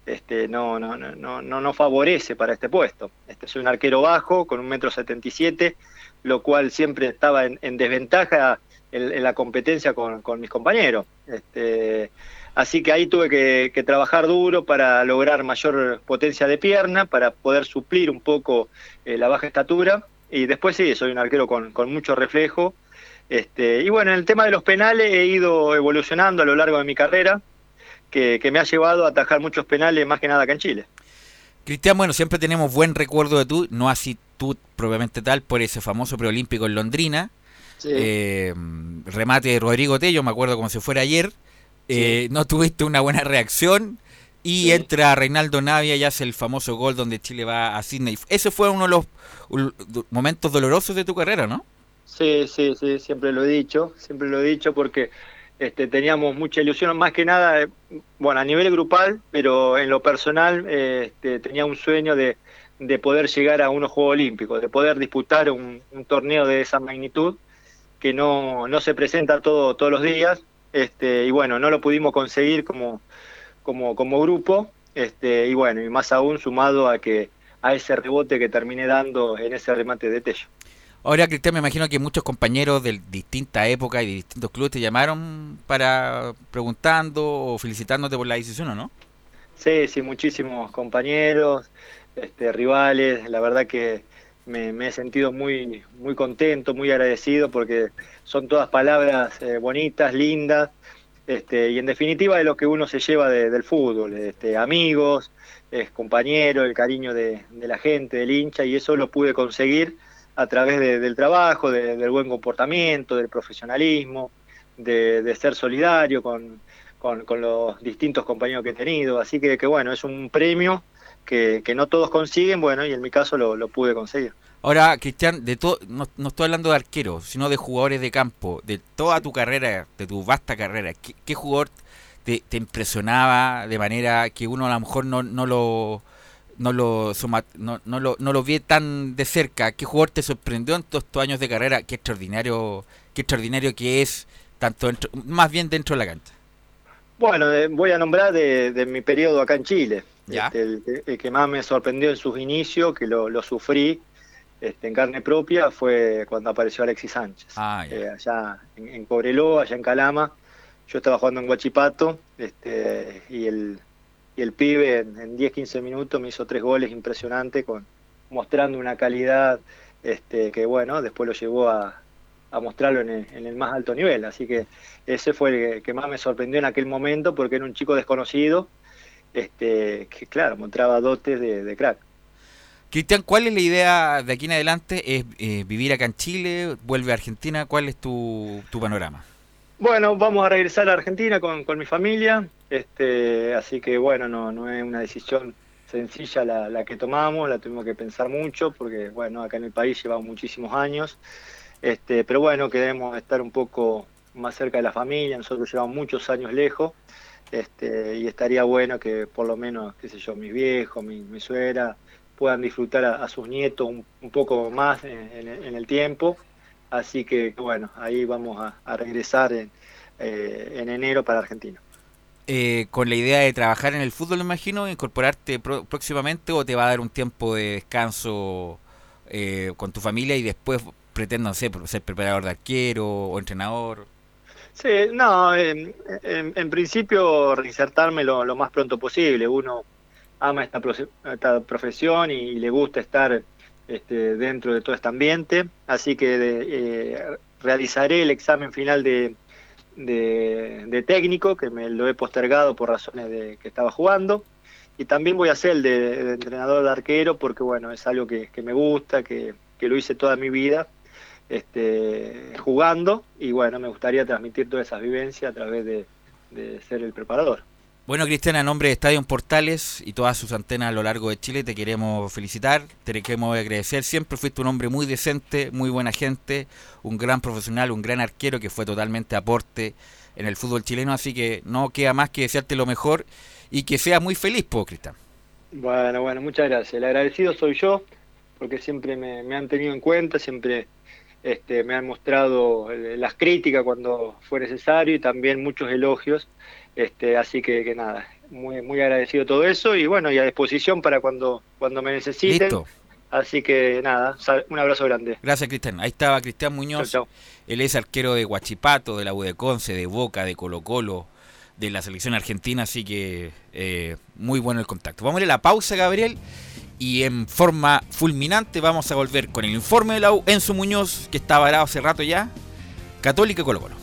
este, no, no, no, no, no favorece para este puesto. Este, soy un arquero bajo, con un metro setenta y siete, lo cual siempre estaba en, desventaja en, la competencia con, con mis compañeros. Este, Así que ahí tuve que, trabajar duro para lograr mayor potencia de pierna, para poder suplir un poco eh, la baja estatura. Y después sí, soy un arquero con, mucho reflejo. Este, y bueno, en el tema de los penales he ido evolucionando a lo largo de mi carrera, que, me ha llevado a atajar muchos penales más que nada acá en Chile. Cristian, bueno, siempre tenemos buen recuerdo de tú, no así tú propiamente tal, por ese famoso preolímpico en Londrina. Eh, remate de Rodrigo Tello, me acuerdo como si fuera ayer. Eh, no tuviste una buena reacción y entra Reinaldo Navia y hace el famoso gol donde Chile va a Sydney. Ese fue uno de los momentos dolorosos de tu carrera, ¿no? Sí, sí, sí, siempre lo he dicho, siempre lo he dicho porque este, teníamos mucha ilusión, más que nada, eh, bueno, a nivel grupal, pero en lo personal este, tenía un sueño de, poder llegar a unos Juegos Olímpicos, de poder disputar un, torneo de esa magnitud que no, no se presenta todo, todos los días este, y bueno, no lo pudimos conseguir como, como, como grupo, este, y bueno, y más aún sumado a que a ese rebote que terminé dando en ese remate de Tello. Ahora, Cristian, me imagino que muchos compañeros de distintas épocas y de distintos clubes te llamaron para preguntando o felicitándote por la decisión, no? Sí, sí, muchísimos compañeros, este, rivales, la verdad que me, he sentido muy, muy contento, muy agradecido porque son todas palabras eh, bonitas, lindas, este, y en definitiva de lo que uno se lleva del fútbol, este, amigos, es compañero, el cariño de, la gente, del hincha, y eso lo pude conseguir a través del trabajo, del buen comportamiento, del profesionalismo, de, ser solidario con, los distintos compañeros que he tenido. Así que, que bueno, es un premio que, no todos consiguen, bueno, y en mi caso lo, pude conseguir. Ahora, Cristian, de todo, no, estoy hablando de arqueros, sino de jugadores de campo, de toda tu carrera, de tu vasta carrera, ¿qué, jugador te, impresionaba de manera que uno a lo mejor no, no lo no lo, no, no, lo, no lo vi tan de cerca? ¿Qué jugador te sorprendió en todos estos años de carrera? Qué extraordinario, qué extraordinario que es, tanto más bien dentro de la cancha. Bueno, voy a nombrar de mi periodo acá en Chile. Este, el, que más me sorprendió en sus inicios, que lo, sufrí este, en carne propia, fue cuando apareció Alexis Sánchez. Ah, eh, allá en, Cobreló, allá en Calama. Yo estaba jugando en Guachipato este, y, el, y el pibe en, 10-15 minutos me hizo tres goles impresionantes, con, mostrando una calidad este, que, bueno, después lo llevó a, mostrarlo en el, en el, más alto nivel. Así que ese fue el que más me sorprendió en aquel momento porque era un chico desconocido este, que claro, mostraba dotes de, crack. Cristian, ¿cuál es la idea de aquí en adelante? ¿Es eh, vivir acá en Chile? ¿Vuelve a Argentina? ¿Cuál es tu, panorama? Bueno, vamos a regresar a Argentina con, mi familia, este, así que bueno, no, es una decisión sencilla la, que tomamos, la tuvimos que pensar mucho, porque bueno, acá en el país llevamos muchísimos años, este, pero bueno, queremos estar un poco más cerca de la familia, nosotros llevamos muchos años lejos, este, y estaría bueno que por lo menos, qué sé yo, mis viejos, mi, mi suegra, puedan disfrutar a, sus nietos un, poco más en, el tiempo. Así que, bueno, ahí vamos a, regresar eh, en, enero para Argentina. Eh, con la idea de trabajar en el fútbol, me imagino, incorporarte próximamente o te va a dar un tiempo de descanso eh, con tu familia y después pretendo, no sé, ser preparador de arquero o entrenador? Sí, no, en, principio reinsertarme lo, más pronto posible. Uno ama esta, esta profesión y, le gusta estar este, dentro de todo este ambiente, así que eh, realizaré el examen final de, de, técnico, que me lo he postergado por razones de que estaba jugando, y también voy a hacer el de, entrenador de arquero, porque bueno, es algo que, me gusta, que, que lo hice toda mi vida este, jugando y bueno, me gustaría transmitir todas esas vivencias a través de, ser el preparador. Bueno, Cristian, a nombre de Estadio Portales y todas sus antenas a lo largo de Chile, te queremos felicitar, te queremos agradecer. Siempre fuiste un hombre muy decente, muy buena gente, un gran profesional, un gran arquero que fue totalmente aporte en el fútbol chileno. Así que no queda más que desearte lo mejor y que seas muy feliz, po, Cristian. Bueno, bueno, muchas gracias. El agradecido soy yo, porque siempre me, han tenido en cuenta, siempre este, me han mostrado eh, las críticas cuando fue necesario y también muchos elogios. Este, así que, nada, muy, muy agradecido todo eso y bueno, y a disposición para cuando, cuando me necesiten. Así que nada, un abrazo grande. Gracias, Cristian. Ahí estaba Cristian Muñoz. Él es arquero de Huachipato, de la U de Conce, de Boca, de Colo Colo, de la selección argentina, así que eh, muy bueno el contacto. Vamos a ir a la pausa, Gabriel, y en forma fulminante vamos a volver con el informe de la U, Enzo Muñoz, que está varado hace rato ya, Católica y Colo Colo.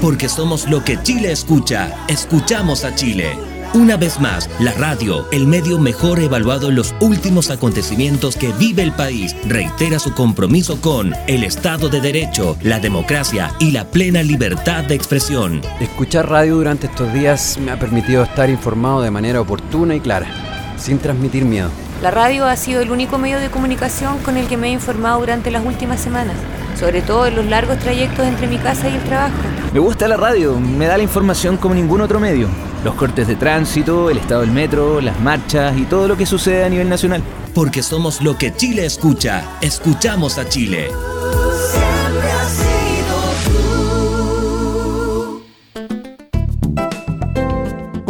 Porque somos lo que Chile escucha. Escuchamos a Chile. Una vez más, la radio, el medio mejor evaluado en los últimos acontecimientos que vive el país, reitera su compromiso con el Estado de Derecho, la democracia y la plena libertad de expresión. Escuchar radio durante estos días me ha permitido estar informado de manera oportuna y clara, sin transmitir miedo. La radio ha sido el único medio de comunicación con el que me he informado durante las últimas semanas, sobre todo en los largos trayectos entre mi casa y el trabajo. Me gusta la radio, me da la información como ningún otro medio. Los cortes de tránsito, el estado del metro, las marchas y todo lo que sucede a nivel nacional. Porque somos lo que Chile escucha. Escuchamos a Chile.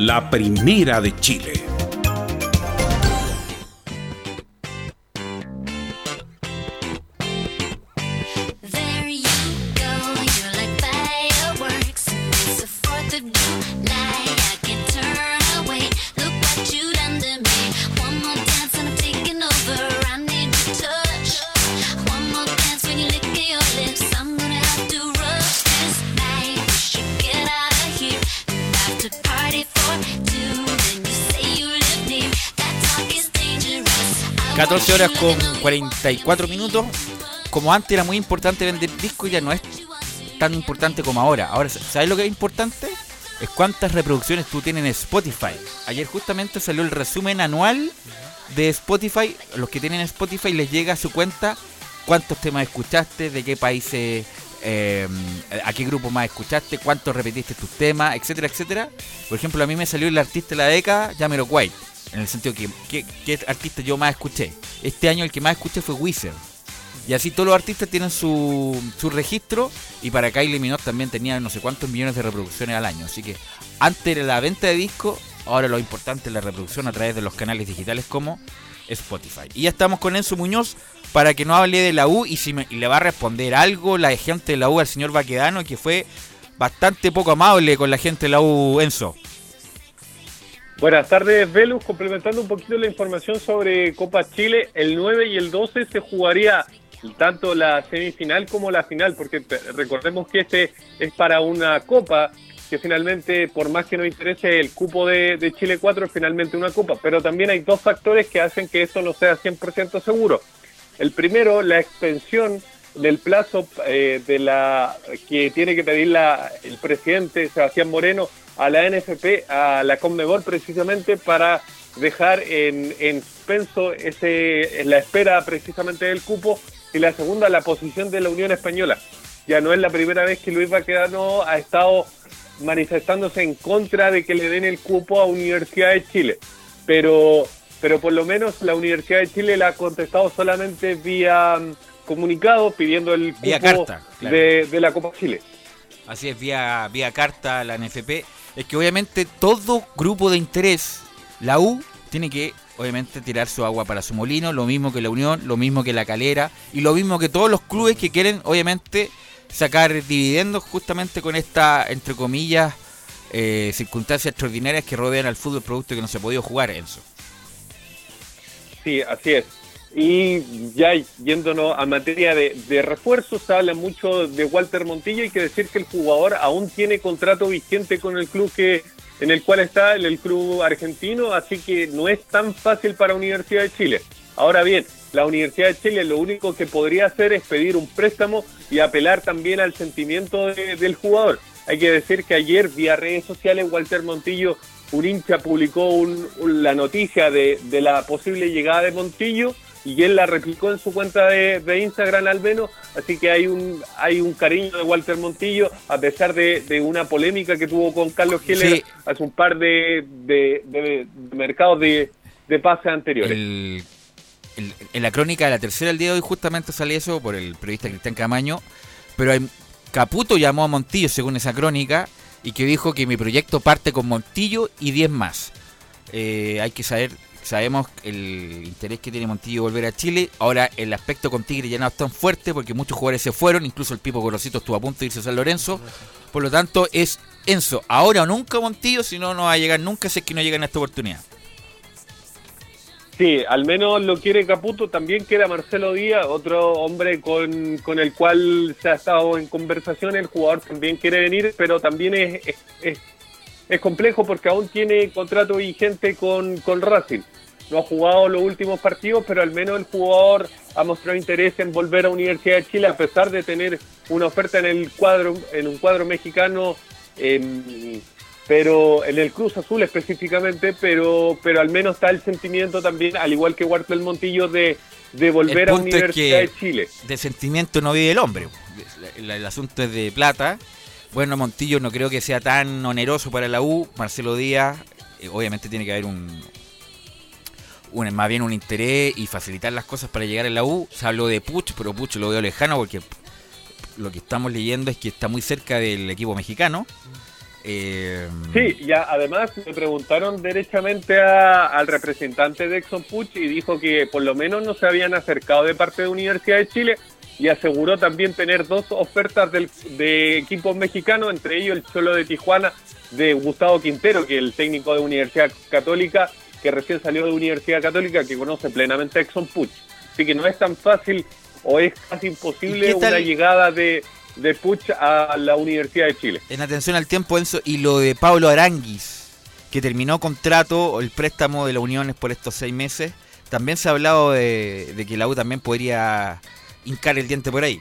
la primera de Chile. Horas con 44 minutos. Como antes era muy importante vender discos, ya no es tan importante como ahora. Ahora, ¿sabes lo que es importante? Es cuántas reproducciones tú tienes en Spotify. Ayer justamente salió el resumen anual de Spotify. Los que tienen Spotify les llega a su cuenta cuántos temas escuchaste, de qué países, eh, a qué grupo más escuchaste, cuántos repetiste tus temas, etcétera, etcétera. Por ejemplo, a mí me salió el artista de la década, White en el sentido que, ¿qué, artista yo más escuché? Este año el que más escuché fue Wizard. Y así todos los artistas tienen su, su registro. Y para Kylie Minogue también tenía no sé cuántos millones de reproducciones al año. Así que antes era la venta de discos, ahora lo importante es la reproducción a través de los canales digitales como Spotify. Y ya estamos con Enzo Muñoz para que nos hable de la U y si le va a responder algo la gente de la U al señor Baquedano, que fue bastante poco amable con la gente de la U, Enzo. Buenas tardes, Velus. Complementando un poquito la información sobre Copa Chile, el 9 y el 12 se jugaría tanto la semifinal como la final, porque recordemos que este es para una Copa que finalmente, por más que no interese el cupo de, Chile 4, es finalmente una Copa. Pero también hay dos factores que hacen que esto no sea 100% seguro. El primero, la extensión del plazo eh, de la que tiene que pedir la, el presidente Sebastián Moreno a la NFP, a la Conmebol precisamente para dejar en, en suspenso ese, en la espera precisamente del cupo y la segunda la posición de la Unión Española. Ya no es la primera vez que Luis Baquedano ha estado manifestándose en contra de que le den el cupo a Universidad de Chile, pero, pero por lo menos la Universidad de Chile la ha contestado solamente vía comunicado pidiendo el cupo Vía carta, claro. de, de la Copa Chile. Así es, vía, vía carta a la NFP. Es que obviamente todo grupo de interés, la U, tiene que obviamente tirar su agua para su molino, lo mismo que la Unión, lo mismo que la Calera y lo mismo que todos los clubes que quieren obviamente sacar dividendos justamente con esta, entre comillas, eh, circunstancias extraordinarias que rodean al fútbol producto que no se ha podido jugar, Enzo. Sí, así es. Y ya yéndonos a materia de, refuerzos, habla mucho de Walter Montillo. Hay que decir que el jugador aún tiene contrato vigente con el club que en el cual está el, el club argentino, así que no es tan fácil para Universidad de Chile. Ahora bien, la Universidad de Chile lo único que podría hacer es pedir un préstamo y apelar también al sentimiento de- del jugador. Hay que decir que ayer vía redes sociales Walter Montillo, un hincha, publicó un- un- la noticia de, de la posible llegada de Montillo y él la replicó en su cuenta de, de Instagram al menos, así que hay un hay un cariño de Walter Montillo a pesar de, de una polémica que tuvo con Carlos Heller Sí. hace un par de, de, mercados de, de pases anteriores. El- el- en la crónica de la tercera del día de hoy justamente sale eso por el periodista Cristian Camaño, pero hay- Caputo llamó a Montillo según esa crónica y que dijo que mi proyecto parte con Montillo y 10 más. Eh, hay que saber, sabemos el interés que tiene Montillo volver a Chile. Ahora el aspecto con Tigre ya no es tan fuerte porque muchos jugadores se fueron, incluso el Pipo Gorosito estuvo a punto de irse a San Lorenzo. Por lo tanto es Enzo, ahora o nunca Montillo, si no, no va a llegar nunca si es que no llega en esta oportunidad. Sí, al menos lo quiere Caputo, también queda Marcelo Díaz, otro hombre con, con el cual se ha estado en conversación, el jugador también quiere venir, pero también es- es complejo porque aún tiene contrato vigente con, con Racing. No ha jugado los últimos partidos, pero al menos el jugador ha mostrado interés en volver a Universidad de Chile a pesar de tener una oferta en el cuadro, en un cuadro mexicano em, pero en el Cruz Azul específicamente, pero pero al menos está el sentimiento también, al igual que Huerta Montillo, de, de volver a es Universidad que de Chile. De sentimiento no vive el hombre. El, el asunto es de plata. Bueno, Montillo no creo que sea tan oneroso para la U. Marcelo Díaz, eh, obviamente tiene que haber un, un- más bien un interés y facilitar las cosas para llegar a la U. Se habló de Puch, pero Puch lo veo lejano porque lo que estamos leyendo es que está muy cerca del equipo mexicano. Eh, Sí, y a- además me preguntaron derechamente a- al representante de Exxon Puch y dijo que por lo menos no se habían acercado de parte de Universidad de Chile y aseguró también tener dos ofertas del- de equipos mexicanos, entre ellos el Cholo de Tijuana de Gustavo Quintero, que es el técnico de Universidad Católica, que recién salió de Universidad Católica, que conoce plenamente a Exxon Puch. Así que no es tan fácil o es casi ¿Y imposible una llegada de, de Puch a la Universidad de Chile. En atención al tiempo, Enzo, y lo de Pablo Aranguis, que terminó contrato, el préstamo de la Unión es por estos seis meses. También se ha hablado de, de que la U también podría hincar el diente por ahí.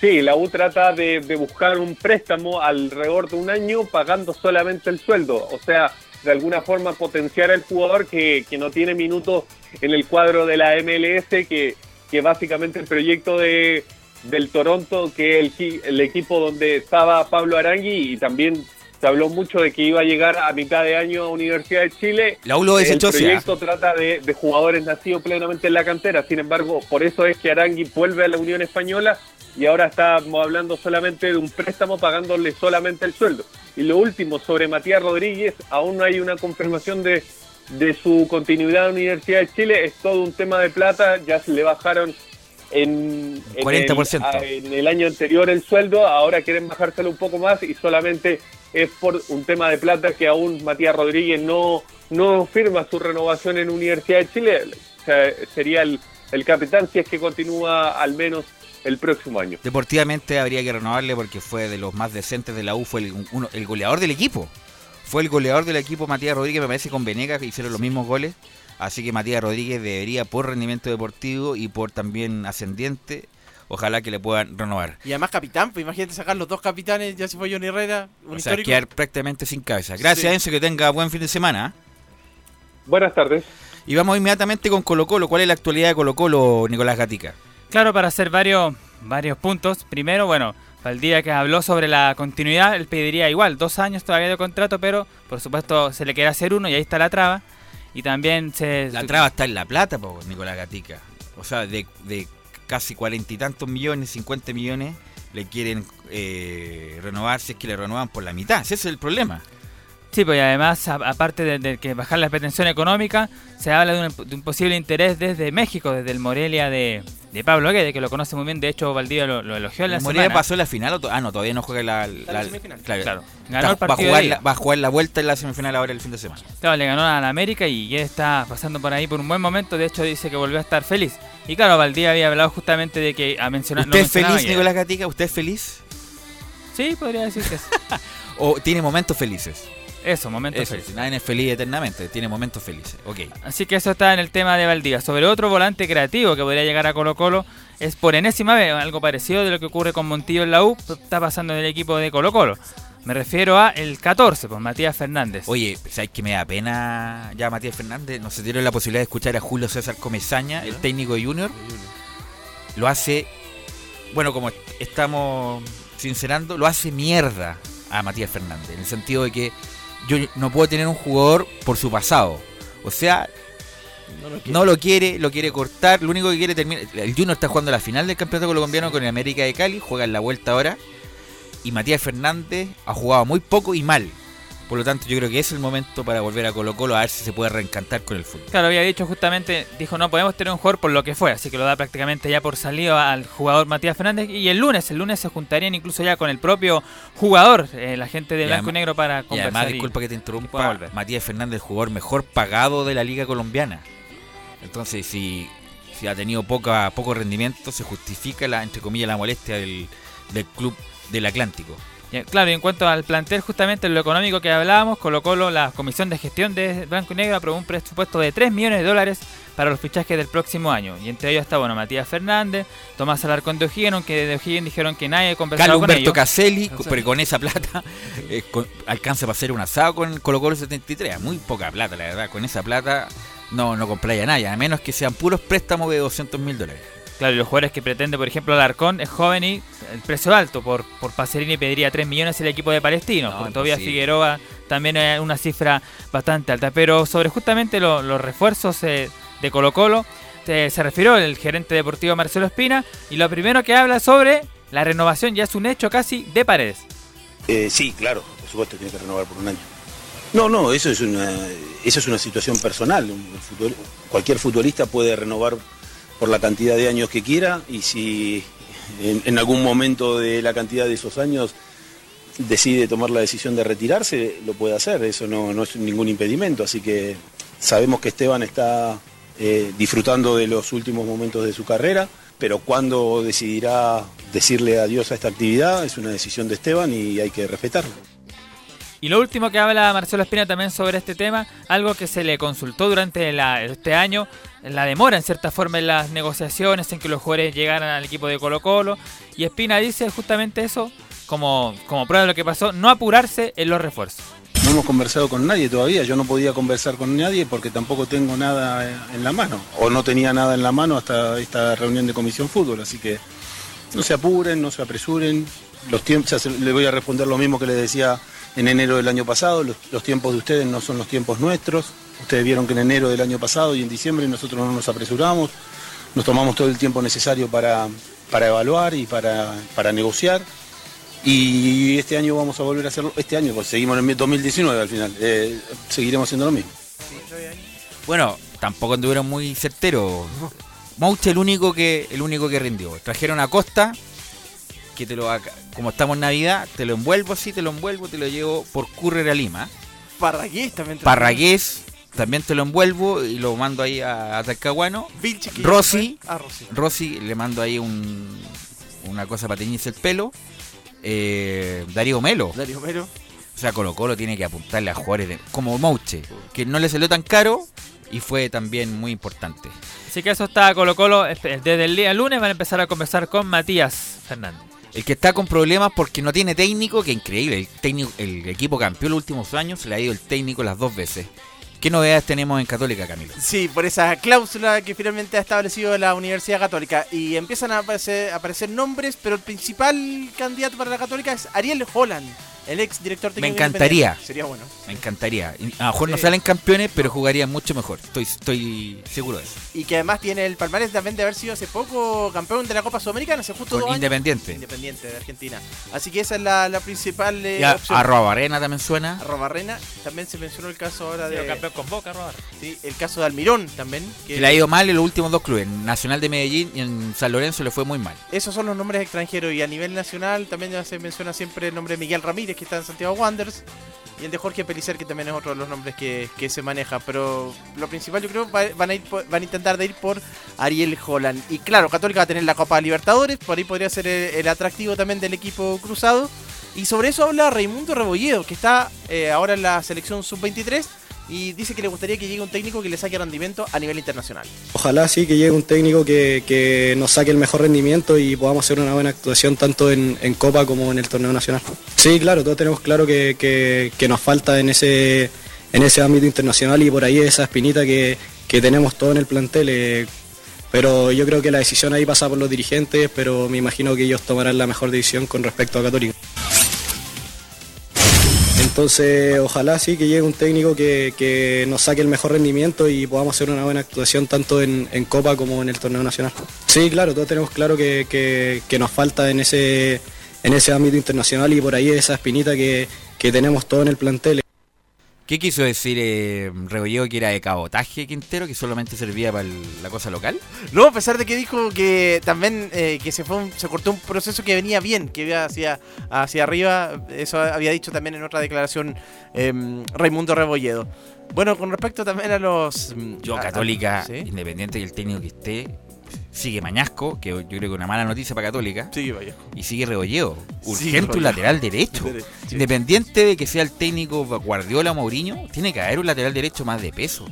Sí, la U trata de, buscar un préstamo alrededor de un año pagando solamente el sueldo. O sea, de alguna forma potenciar al jugador que, que no tiene minutos en el cuadro de la MLS, que, que básicamente el proyecto de, del Toronto, que es el, el equipo donde estaba Pablo Arangui, y también se habló mucho de que iba a llegar a mitad de año a Universidad de Chile. La U lo desechó, El proyecto trata de, de jugadores nacidos plenamente en la cantera. Sin embargo, por eso es que Arangui vuelve a la Unión Española y ahora estamos hablando solamente de un préstamo pagándole solamente el sueldo. Y lo último, sobre Matías Rodríguez, aún no hay una confirmación de, de su continuidad en la Universidad de Chile. Es todo un tema de plata. Ya se le bajaron en, en 40%. El, a- en el año anterior el sueldo, ahora quieren bajárselo un poco más y solamente es por un tema de plata que aún Matías Rodríguez no, no firma su renovación en Universidad de Chile. O sea, sería el, el capitán si es que continúa al menos el próximo año. Deportivamente habría que renovarle porque fue de los más decentes de la U, fue el, uno- el goleador del equipo. Fue el goleador del equipo Matías Rodríguez, me parece con Venegas que hicieron los mismos goles. Así que Matías Rodríguez debería, por rendimiento deportivo y por también ascendiente, ojalá que le puedan renovar. Y además capitán, pues imagínate sacar los dos capitanes, ya se fue Johnny Herrera, un O sea, histórico. quedar prácticamente sin cabeza. Gracias, Sí. Enzo, que tenga buen fin de semana. ¿eh? Buenas tardes. Y vamos inmediatamente con Colo Colo. ¿Cuál es la actualidad de Colo Colo, Nicolás Gatica? Claro, para hacer varios, varios puntos. Primero, bueno, Valdía que habló sobre la continuidad, él pediría igual, dos años todavía de contrato, pero por supuesto se le quiere hacer uno y ahí está la traba. Y también se... La traba está en La Plata, po, Nicolás Gatica. O sea, de, de casi cuarenta y tantos millones, 50 millones, le quieren eh, renovar si es que le renuevan por la mitad. Ese es el problema. Sí, pues y además, aparte de, de que bajar la pretensión económica, se habla de un, de un posible interés desde México, desde el Morelia de, de Pablo Guede, que lo conoce muy bien. De hecho, Valdivia lo, lo elogió en la ¿El Morelia semana. pasó la final o to- Ah, no, todavía no juega la... la- semifinal. claro. Ganó el va, a partido jugar la, va a jugar la vuelta en la semifinal ahora el fin de semana. Claro, le ganó a la América y Guede está pasando por ahí por un buen momento. De hecho, dice que volvió a estar feliz. Y claro, Valdivia había hablado justamente de que a mencionar. ¿Usted es feliz, Nicolás Gatica? ¿Usted es feliz? Sí, podría decir que sí. ¿O tiene momentos felices? Eso, momentos Eso, felices. Nadie es feliz eternamente, tiene momentos felices. Ok. Así que eso está en el tema de Valdivia. Sobre otro volante creativo que podría llegar a Colo Colo, es por enésima vez algo parecido de lo que ocurre con Montillo en la U, está pasando en el equipo de Colo Colo. Me refiero a el 14, pues Matías Fernández. Oye, ¿sabes que me da pena ya Matías Fernández? No se dieron la posibilidad de escuchar a Julio César Comesaña, el técnico de Junior. Lo hace, bueno, como estamos sincerando, lo hace mierda a Matías Fernández. En el sentido de que yo no puedo tener un jugador por su pasado. O sea, no lo quiere, lo quiere cortar. Lo único que quiere terminar. El Junior está jugando la final del campeonato colombiano con el América de Cali. Juega en la vuelta ahora. Y Matías Fernández ha jugado muy poco y mal. Por lo tanto, yo creo que es el momento para volver a Colo Colo a ver si se puede reencantar con el fútbol. Claro, había dicho justamente, dijo no podemos tener un jugador por lo que fue, así que lo da prácticamente ya por salido al jugador Matías Fernández y el lunes, el lunes se juntarían incluso ya con el propio jugador, eh, la gente de Y Blanco además- y Negro para Y conversar. además, y- disculpa que te interrumpa. Matías Fernández, el jugador mejor pagado de la Liga Colombiana. Entonces, si, si ha tenido poca, poco rendimiento, se justifica, la entre comillas, la molestia del, del club del Atlántico. Claro, y en cuanto al plantel, justamente en lo económico que hablábamos, Colo Colo, la Comisión de Gestión de Blanco y Negro aprobó un presupuesto de 3 millones de dólares para los fichajes del próximo año. Y entre ellos está, bueno, Matías Fernández, Tomás Alarcón de O'Higgins, aunque de O'Higgins dijeron que nadie conversaba Carlos con Humberto ellos. Caselli, pero con esa plata eh, con- alcanza para hacer un asado con Colo Colo 73. Muy poca plata, la verdad. Con esa plata no, no compráis a nadie, a menos que sean puros préstamos de 200 mil dólares. Claro, y los jugadores que pretende, por ejemplo, Alarcón es joven y el precio alto. Por, por Pacerini pediría 3 millones el equipo de Palestinos. Tobias imposible. Figueroa también es una cifra bastante alta. Pero sobre justamente lo- los refuerzos eh, de Colo Colo, eh, se refirió el gerente deportivo Marcelo Espina. Y lo primero que habla sobre la renovación ya es un hecho casi de paredes. Eh, sí, claro, por supuesto tiene que renovar por un año. No, no, eso es una, eso es una situación personal. Un futbol- cualquier futbolista puede renovar por la cantidad de años que quiera y si en, algún momento de la cantidad de esos años decide tomar la decisión de retirarse, lo puede hacer, eso no, no es ningún impedimento. Así que sabemos que Esteban está eh, disfrutando de los últimos momentos de su carrera, pero cuando decidirá decirle adiós a esta actividad es una decisión de Esteban y hay que respetarlo. Y lo último que habla Marcelo Espina también sobre este tema, algo que se le consultó durante este año, la demora en cierta forma en las negociaciones, en que los jugadores llegaran al equipo de Colo Colo. Y Espina dice justamente eso, como, como prueba de lo que pasó, no apurarse en los refuerzos. No hemos conversado con nadie todavía, yo no podía conversar con nadie porque tampoco tengo nada en la mano, o no tenía nada en la mano hasta esta reunión de comisión fútbol, así que no se apuren, no se apresuren, los tiempos, le voy a responder lo mismo que les decía en enero del año pasado, los, los tiempos de ustedes no son los tiempos nuestros, ustedes vieron que en enero del año pasado y en diciembre nosotros no nos apresuramos, nos tomamos todo el tiempo necesario para, para evaluar y para, para negociar. Y este año vamos a volver a hacerlo, este año, pues seguimos en el 2019 al final, eh, seguiremos haciendo lo mismo. Bueno, tampoco anduvieron muy certeros. Mouche el único que el único que rindió. Trajeron a Costa, que te lo como estamos en Navidad, te lo envuelvo así, te lo envuelvo, te lo llevo por Courier a Lima. Parragués también. Parragués, también te lo envuelvo y lo mando ahí a, a Talcahuano. Rossi, fue. Ah, Rossi. Rossi, le mando ahí un, una cosa para teñirse el pelo. Eh, Darío Melo. Darío Melo. O sea, Colo Colo tiene que apuntarle a jugadores de- como Mouche, que no le salió tan caro y fue también muy importante. Así que eso está Colo Colo. Este, Desde el día lunes van a empezar a conversar con Matías Fernández. El que está con problemas porque no tiene técnico, que increíble. El, técnico, el equipo campeón los últimos años, se le ha ido el técnico las dos veces. ¿Qué novedades tenemos en Católica, Camilo? Sí, por esa cláusula que finalmente ha establecido la Universidad Católica. Y empiezan a aparecer, a aparecer nombres, pero el principal candidato para la Católica es Ariel Holland, el ex director Me técnico encantaría. Independiente. Sería bueno. Me encantaría. A lo mejor no salen campeones, pero jugarían mucho mejor. Estoy, estoy seguro de eso. Y que además tiene el palmarés también de haber sido hace poco campeón de la Copa Sudamericana, hace justo Con dos años. Independiente. Independiente de Argentina. Así que esa es la, la principal eh, Y a- opción. Arroba Arena también suena. Arroba Reina. También se mencionó el caso ahora de. campeón con Boca, Arroba. Sí, el caso de Almirón también. Que le ha ido mal en los últimos dos clubes. En Nacional de Medellín y en San Lorenzo le fue muy mal. Esos son los nombres extranjeros y a nivel nacional también ya se menciona siempre el nombre de Miguel Ramírez que está en Santiago Wanderers y el de Jorge Pelicer que también es otro de los nombres que, que se maneja. Pero lo principal yo creo va- van a ir van a intentar de ir por Ariel Holland. Y claro, Católica va a tener la Copa Libertadores, por ahí podría ser el, el atractivo también del equipo cruzado. Y sobre eso habla Raimundo Rebolledo, que está eh, ahora en la selección sub-23 y dice que le gustaría que llegue un técnico que le saque rendimiento a nivel internacional. Ojalá sí que llegue un técnico que, que nos saque el mejor rendimiento y podamos hacer una buena actuación tanto en, Copa como en el torneo nacional. Sí, claro, todos tenemos claro que, que- que nos falta en ese, en ese ámbito internacional y por ahí esa espinita que, que tenemos todo en el plantel. eh, pero yo creo que la decisión ahí pasa por los dirigentes, pero me imagino que ellos tomarán la mejor decisión con respecto a Católica. Entonces, ojalá sí que llegue un técnico que, que nos saque el mejor rendimiento y podamos hacer una buena actuación tanto en, en Copa como en el torneo nacional. Sí, claro, todos tenemos claro que, que- que nos falta en ese, en ese ámbito internacional y por ahí esa espinita que, que tenemos todo en el plantel. ¿Qué quiso decir eh, Rebolledo que era de cabotaje Quintero, que solamente servía para el- la cosa local? No, a pesar de que dijo que también eh, que se fue un- se cortó un proceso que venía bien, que iba hacia, hacia arriba, eso había dicho también en otra declaración em, Raimundo Rebolledo. Bueno, con respecto también a los... mm, Yo, a- a- Católica, ¿sí? independiente del técnico que esté, sigue Mañasco, que yo creo que es una mala noticia para Católica. Sigue Mañasco. Y sigue Rebolledo. Sigue Urgente un lateral derecho. Independiente de que sea el técnico Guardiola o Mourinho, tiene que haber un lateral derecho más de peso.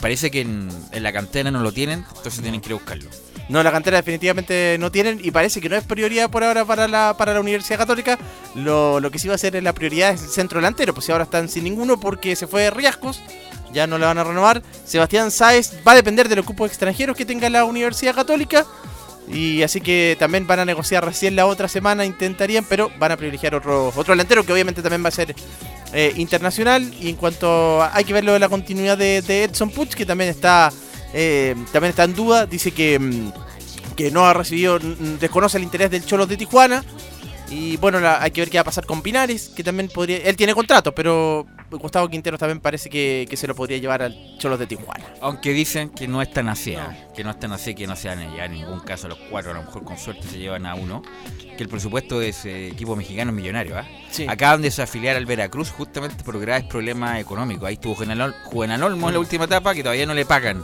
Parece que en, en la cantera no lo tienen, entonces tienen que ir a buscarlo. No, la cantera definitivamente no tienen y parece que no es prioridad por ahora para la, para la Universidad Católica. Lo, lo que sí va a ser la prioridad es el centro delantero, pues si ahora están sin ninguno porque se fue Riascos, ya no le van a renovar. Sebastián Sáez va a depender de los cupos extranjeros que tenga la Universidad Católica. Y así que también van a negociar recién la otra semana, intentarían, pero van a privilegiar otro, otro delantero que obviamente también va a ser eh, internacional. Y en cuanto a- hay que ver lo de la continuidad de, de Edson Puch, que también está, eh, también está en duda, dice que, mm, que no ha recibido, desconoce el interés del Cholos de Tijuana. Y bueno, la- hay que ver qué va a pasar con Pinares, que también podría. Él tiene contrato, pero Gustavo Quinteros también parece que, que se lo podría llevar al Cholos de Tijuana. Aunque dicen que no es tan así, ¿ah? que no es tan así, que no se van ya en ningún caso los cuatro, a lo mejor con suerte se llevan a uno, que el presupuesto de ese equipo mexicano es millonario. ¿ah? Sí. Acaban de desafiliar al Veracruz justamente por graves problemas económicos. Ahí estuvo Juvenal, Ol- Juvenal Olmo en la última etapa que todavía no le pagan.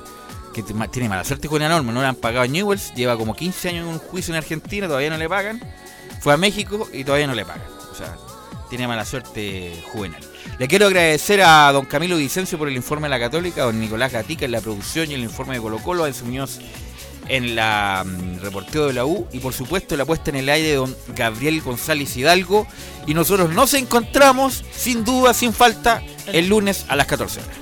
Que tiene mala suerte Juvenal Olmo, no le han pagado a Newells, lleva como 15 años en un juicio en Argentina, todavía no le pagan. Fue a México y todavía no le pagan. O sea, tiene mala suerte Juvenal. Le quiero agradecer a don Camilo Vicencio por el informe de la Católica, a don Nicolás Gatica en la producción y el informe de Colo Colo, a Enzo Muñoz en la mm, reporteo de la U y por supuesto la puesta en el aire de don Gabriel González Hidalgo. Y nosotros nos encontramos sin duda, sin falta, el lunes a las 14 horas.